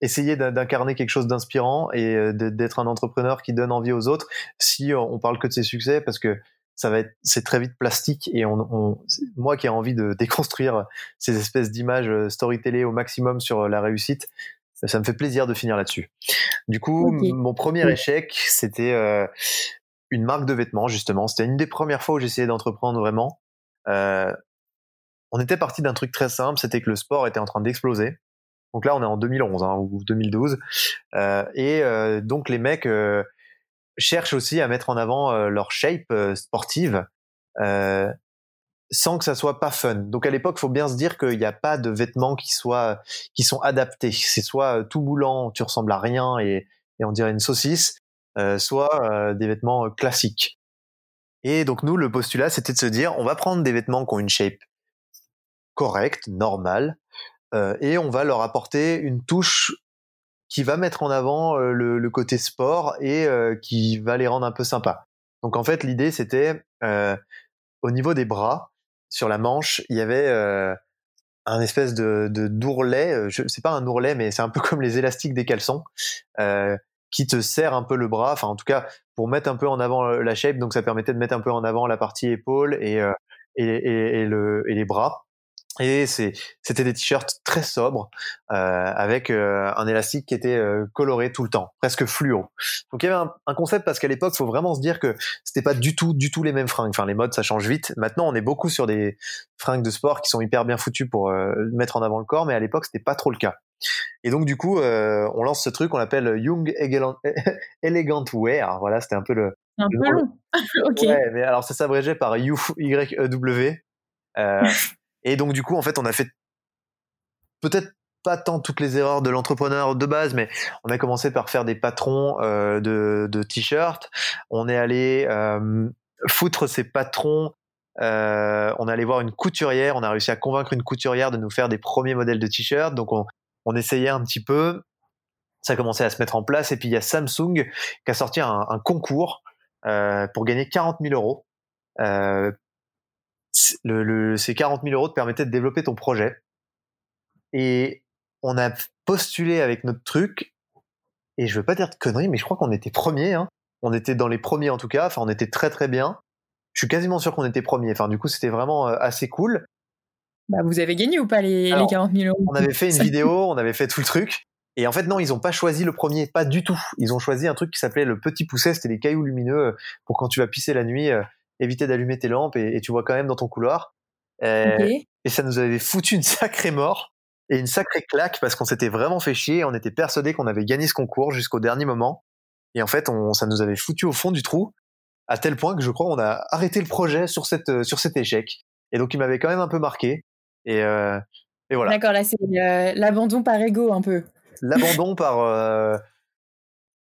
essayer d'incarner quelque chose d'inspirant et euh, d'être un entrepreneur qui donne envie aux autres si on parle que de ses succès, parce que ça va être c'est très vite plastique et on, on, moi qui ai envie de (laughs) déconstruire ces espèces d'images euh, storytelling au maximum sur la réussite ça me fait plaisir de finir là-dessus. Du coup mon premier échec c'était euh, une marque de vêtements justement. C'était une des premières fois où j'essayais d'entreprendre vraiment. Euh, on était parti d'un truc très simple, c'était que le sport était en train d'exploser. Donc là, on est en 2011 hein, ou 2012, euh, et euh, donc les mecs euh, cherchent aussi à mettre en avant euh, leur shape euh, sportive sans que ça soit pas fun. Donc à l'époque, faut bien se dire qu'il n'y a pas de vêtements qui soient qui sont adaptés. C'est soit tout boulant, tu ressembles à rien et, et on dirait une saucisse, soit des vêtements classiques. Et donc nous, le postulat, c'était de se dire, on va prendre des vêtements qui ont une shape correct, normal, euh, et on va leur apporter une touche qui va mettre en avant euh, le, côté sport et euh, qui va les rendre un peu sympas. Donc en fait, l'idée c'était au niveau des bras, sur la manche, il y avait un espèce de, d'ourlet. Je c'est pas un ourlet, mais c'est un peu (laughs) comme les élastiques des caleçons. qui te serre un peu le bras, enfin en tout cas pour mettre un peu en avant la shape, donc ça permettait de mettre un peu en avant la partie épaule et, et les bras. Et c'était des t-shirts très sobres euh, avec euh, un élastique qui était euh, coloré tout le temps, presque fluo. Donc il y avait un, un concept parce qu'à l'époque, faut vraiment se dire que c'était pas du tout, du tout les mêmes fringues. Enfin, les modes ça change vite. Maintenant, on est beaucoup sur des fringues de sport qui sont hyper bien foutues pour euh, mettre en avant le corps, mais à l'époque, c'était pas trop le cas. Et donc du coup, on lance ce truc, on l'appelle Young (laughs) Elegant Wear. Voilà, c'était un peu le. Un peu long. (laughs) ok. Ouais, mais alors ça s'abrégeait par Y E W. Euh, (laughs) Et donc du coup, en fait, on a fait peut-être pas tant toutes les erreurs de l'entrepreneur de base, mais on a commencé par faire des patrons euh, de, t-shirts. On est allé euh, foutre ces patrons. Euh, on est allé voir une couturière. On a réussi à convaincre une couturière de nous faire des premiers modèles de t-shirts. Donc on, essayait un petit peu. Ça a commencé à se mettre en place. Et puis il y a Samsung qui a sorti un, un concours pour gagner 40 000 euros le, le, ces 40 000 euros te permettaient de développer ton projet. Et on a postulé avec notre truc, et je veux pas dire de conneries, mais je crois qu'on était premiers. Hein. On était dans les premiers en tout cas, enfin on était très très bien. Je suis quasiment sûr qu'on était premiers. Enfin du coup c'était vraiment euh, assez cool. Bah, vous avez gagné ou pas les, les 40 000 euros? On avait fait une (laughs) vidéo, on avait fait tout le truc. Et en fait, non, ils ont pas choisi le premier, pas du tout. Ils ont choisi un truc qui s'appelait le petit pousset, c'était des cailloux lumineux euh, pour quand tu vas pisser la nuit, euh, éviter d'allumer tes lampes et, tu vois quand même dans ton couloir. Euh, et ça nous avait foutu une sacrée mort et une sacrée claque parce qu'on s'était vraiment fait chier. On était persuadé qu'on avait gagné ce concours jusqu'au dernier moment. Et en fait, on, ça nous avait foutu au fond du trou à tel point que je crois on a arrêté le projet sur cette sur cet échec. Et donc il m'avait quand même un peu marqué. Et, euh, et voilà. D'accord, là c'est euh, l'abandon par ego un peu. L'abandon par (laughs)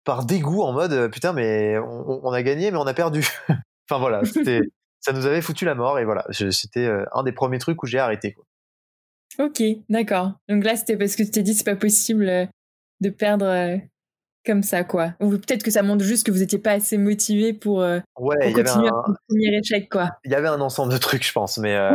par dégoût en mode putain mais on, a gagné mais on a perdu. Enfin voilà, ça nous avait foutu la mort et voilà, c'était un des premiers trucs où j'ai arrêté. Quoi. Ok, d'accord. Donc là, c'était parce que tu t'es dit c'est pas possible de perdre comme ça, quoi. Ou peut-être que ça montre juste que vous n'étiez pas assez motivé pour, euh, ouais, continuer un... premier échec, quoi. Il y avait un ensemble de trucs, je pense, mais euh,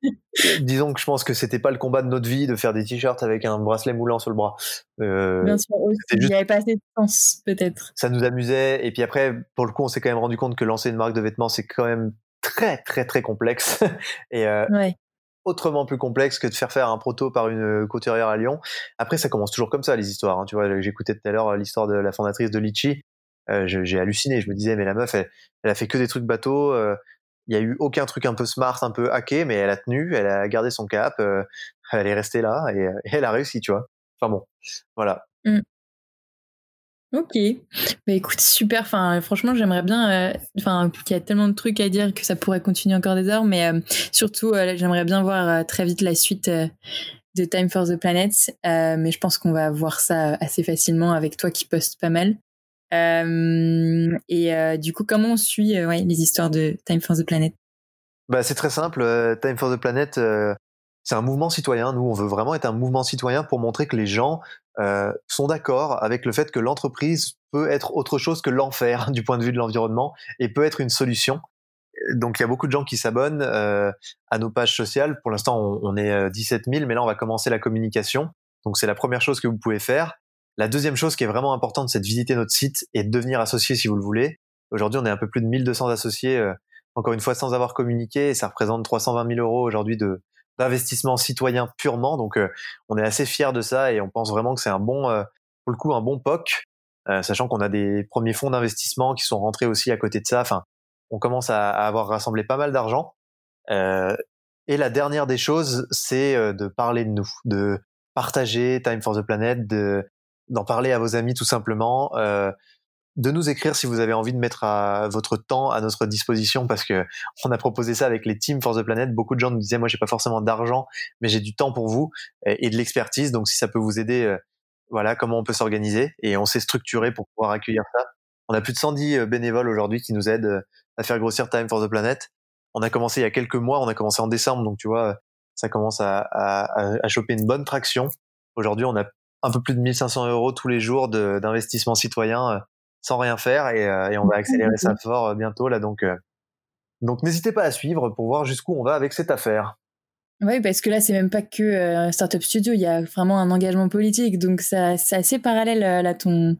(laughs) disons que je pense que c'était pas le combat de notre vie de faire des t-shirts avec un bracelet moulant sur le bras. Euh, Bien sûr, il n'y avait pas assez de sens, peut-être. Ça nous amusait, et puis après, pour le coup, on s'est quand même rendu compte que lancer une marque de vêtements, c'est quand même très, très, très complexe. (laughs) et ouais autrement plus complexe que de faire faire un proto par une euh, couturière à Lyon. Après, ça commence toujours comme ça, les histoires. Hein. Tu vois, j'écoutais tout à l'heure euh, l'histoire de la fondatrice de Litchi. Euh, j'ai halluciné. Je me disais, mais la meuf, elle, a fait que des trucs bateaux. Il y a eu aucun truc un peu smart, un peu hacké, mais elle a tenu, elle a gardé son cap, elle est restée là et, (laughs) elle a réussi, tu vois. Enfin bon, voilà. Mmh. Ok, bah écoute super. Enfin franchement j'aimerais bien. Euh, enfin il y a tellement de trucs à dire que ça pourrait continuer encore des heures, mais euh, surtout euh, j'aimerais bien voir très vite la suite de Time for the Planet. mais je pense qu'on va voir ça assez facilement avec toi qui poste pas mal. et du coup comment on suit les histoires de Time for the Planet? Bah c'est très simple. Time for the Planet c'est un mouvement citoyen. Nous, on veut vraiment être un mouvement citoyen pour montrer que les gens euh, sont d'accord avec le fait que l'entreprise peut être autre chose que l'enfer (laughs) du point de vue de l'environnement et peut être une solution. Donc il y a beaucoup de gens qui s'abonnent euh, à nos pages sociales. Pour l'instant, on, on, est 17 euh, 000, mais là, on va commencer la communication. Donc c'est la première chose que vous pouvez faire. La deuxième chose qui est vraiment importante, c'est de visiter notre site et de devenir associé si vous le voulez. Aujourd'hui, on est un peu plus de 1200 associés, euh, encore une fois, sans avoir communiqué, et ça représente 320 000 euros aujourd'hui de, d'investissement citoyen purement. Donc, euh, on est assez fier de ça et on pense vraiment que c'est un bon, euh, pour le coup, un bon POC, euh, sachant qu'on a des premiers fonds d'investissement qui sont rentrés aussi à côté de ça. Enfin, on commence à, avoir rassemblé pas mal d'argent. et la dernière des choses, c'est de parler de nous, de partager Time for the Planet, de d'en parler à vos amis tout simplement. De nous écrire si vous avez envie de mettre à votre temps à notre disposition parce que on a proposé ça avec les teams Force the Planet. Beaucoup de gens nous disaient moi j'ai pas forcément d'argent mais j'ai du temps pour vous et de l'expertise donc si ça peut vous aider euh, voilà comment on peut s'organiser et on s'est structuré pour pouvoir accueillir ça. On a plus de 110 euh, bénévoles aujourd'hui qui nous aident euh, à faire grossir Time for the Planet. On a commencé il y a quelques mois, on a commencé en décembre donc tu vois ça commence à, à, à choper une bonne traction. Aujourd'hui on a un peu plus de 1500 euros tous les jours d'investissement citoyen sans rien faire et, euh, et on va accélérer ça (laughs) fort euh, bientôt là donc euh, donc n'hésitez pas à suivre pour voir jusqu'où on va avec cette affaire. Oui, parce que là, c'est même pas que startup studio, il y a vraiment un engagement politique, donc c'est assez parallèle là ton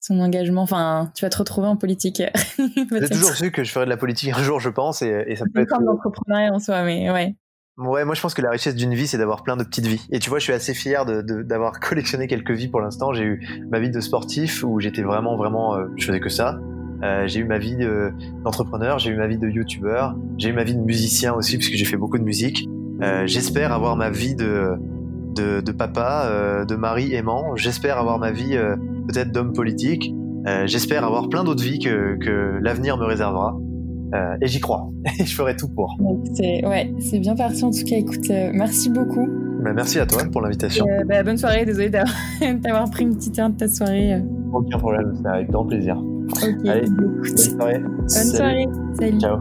son engagement. Enfin, tu vas te retrouver en politique. (laughs) J'ai toujours su que je ferais de la politique un jour, je pense, et, et ça peut être. Comme l'entrepreneuriat en soi, mais ouais. Ouais, moi je pense que la richesse d'une vie, c'est d'avoir plein de petites vies. Et tu vois, je suis assez fier d'avoir de, (laughs) collectionné quelques vies pour l'instant. J'ai eu ma vie de sportif où j'étais vraiment, vraiment, euh, je faisais que ça. Euh, j'ai eu ma vie d'entrepreneur, j'ai eu ma vie de youtubeur, j'ai eu ma vie de musicien aussi puisque j'ai fait beaucoup de musique. Euh, J'espère avoir ma vie de, de, de papa, euh, de mari aimant. J'espère avoir ma vie euh, peut-être d'homme politique. J'espère avoir plein d'autres vies que, que l'avenir me réservera. Euh, et j'y crois. (laughs) Et je ferai tout pour. C'est ouais, c'est bien parti en tout cas. Écoute, euh, merci beaucoup. Bah, merci à toi pour l'invitation. Euh, bah, bonne soirée. Désolée (laughs) d'avoir pris une petite heure de ta soirée. Aucun problème, c'est avec grand plaisir. Ok. Allez, bonne soirée. Bonne soirée. Salut. Ciao.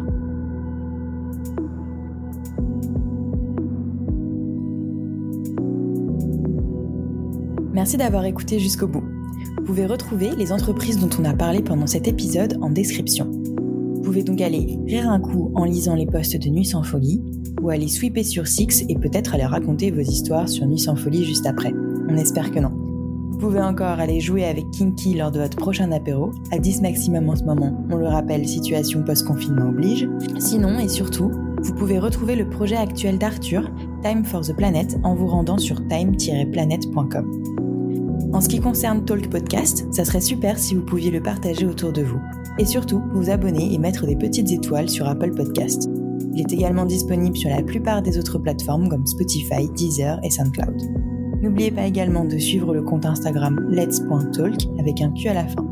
Merci d'avoir écouté jusqu'au bout. Vous pouvez retrouver les entreprises dont on a parlé pendant cet épisode en description. Vous pouvez donc aller rire un coup en lisant les posts de Nuit sans folie, ou aller sweeper sur Six et peut-être aller raconter vos histoires sur Nuit sans folie juste après. On espère que non. Vous pouvez encore aller jouer avec Kinky lors de votre prochain apéro, à 10 maximum en ce moment, on le rappelle, situation post-confinement oblige. Sinon et surtout, vous pouvez retrouver le projet actuel d'Arthur, Time for the Planet, en vous rendant sur time-planet.com. En ce qui concerne Talk Podcast, ça serait super si vous pouviez le partager autour de vous. Et surtout, vous abonner et mettre des petites étoiles sur Apple Podcast. Il est également disponible sur la plupart des autres plateformes comme Spotify, Deezer et SoundCloud. N'oubliez pas également de suivre le compte Instagram let's.talk avec un Q à la fin.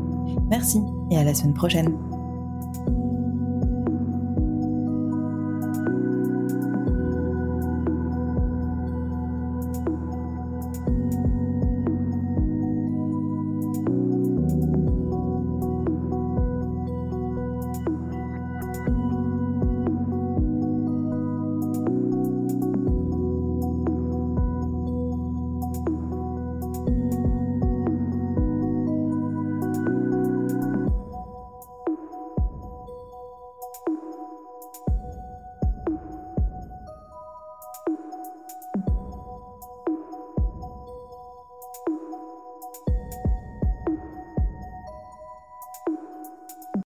Merci et à la semaine prochaine.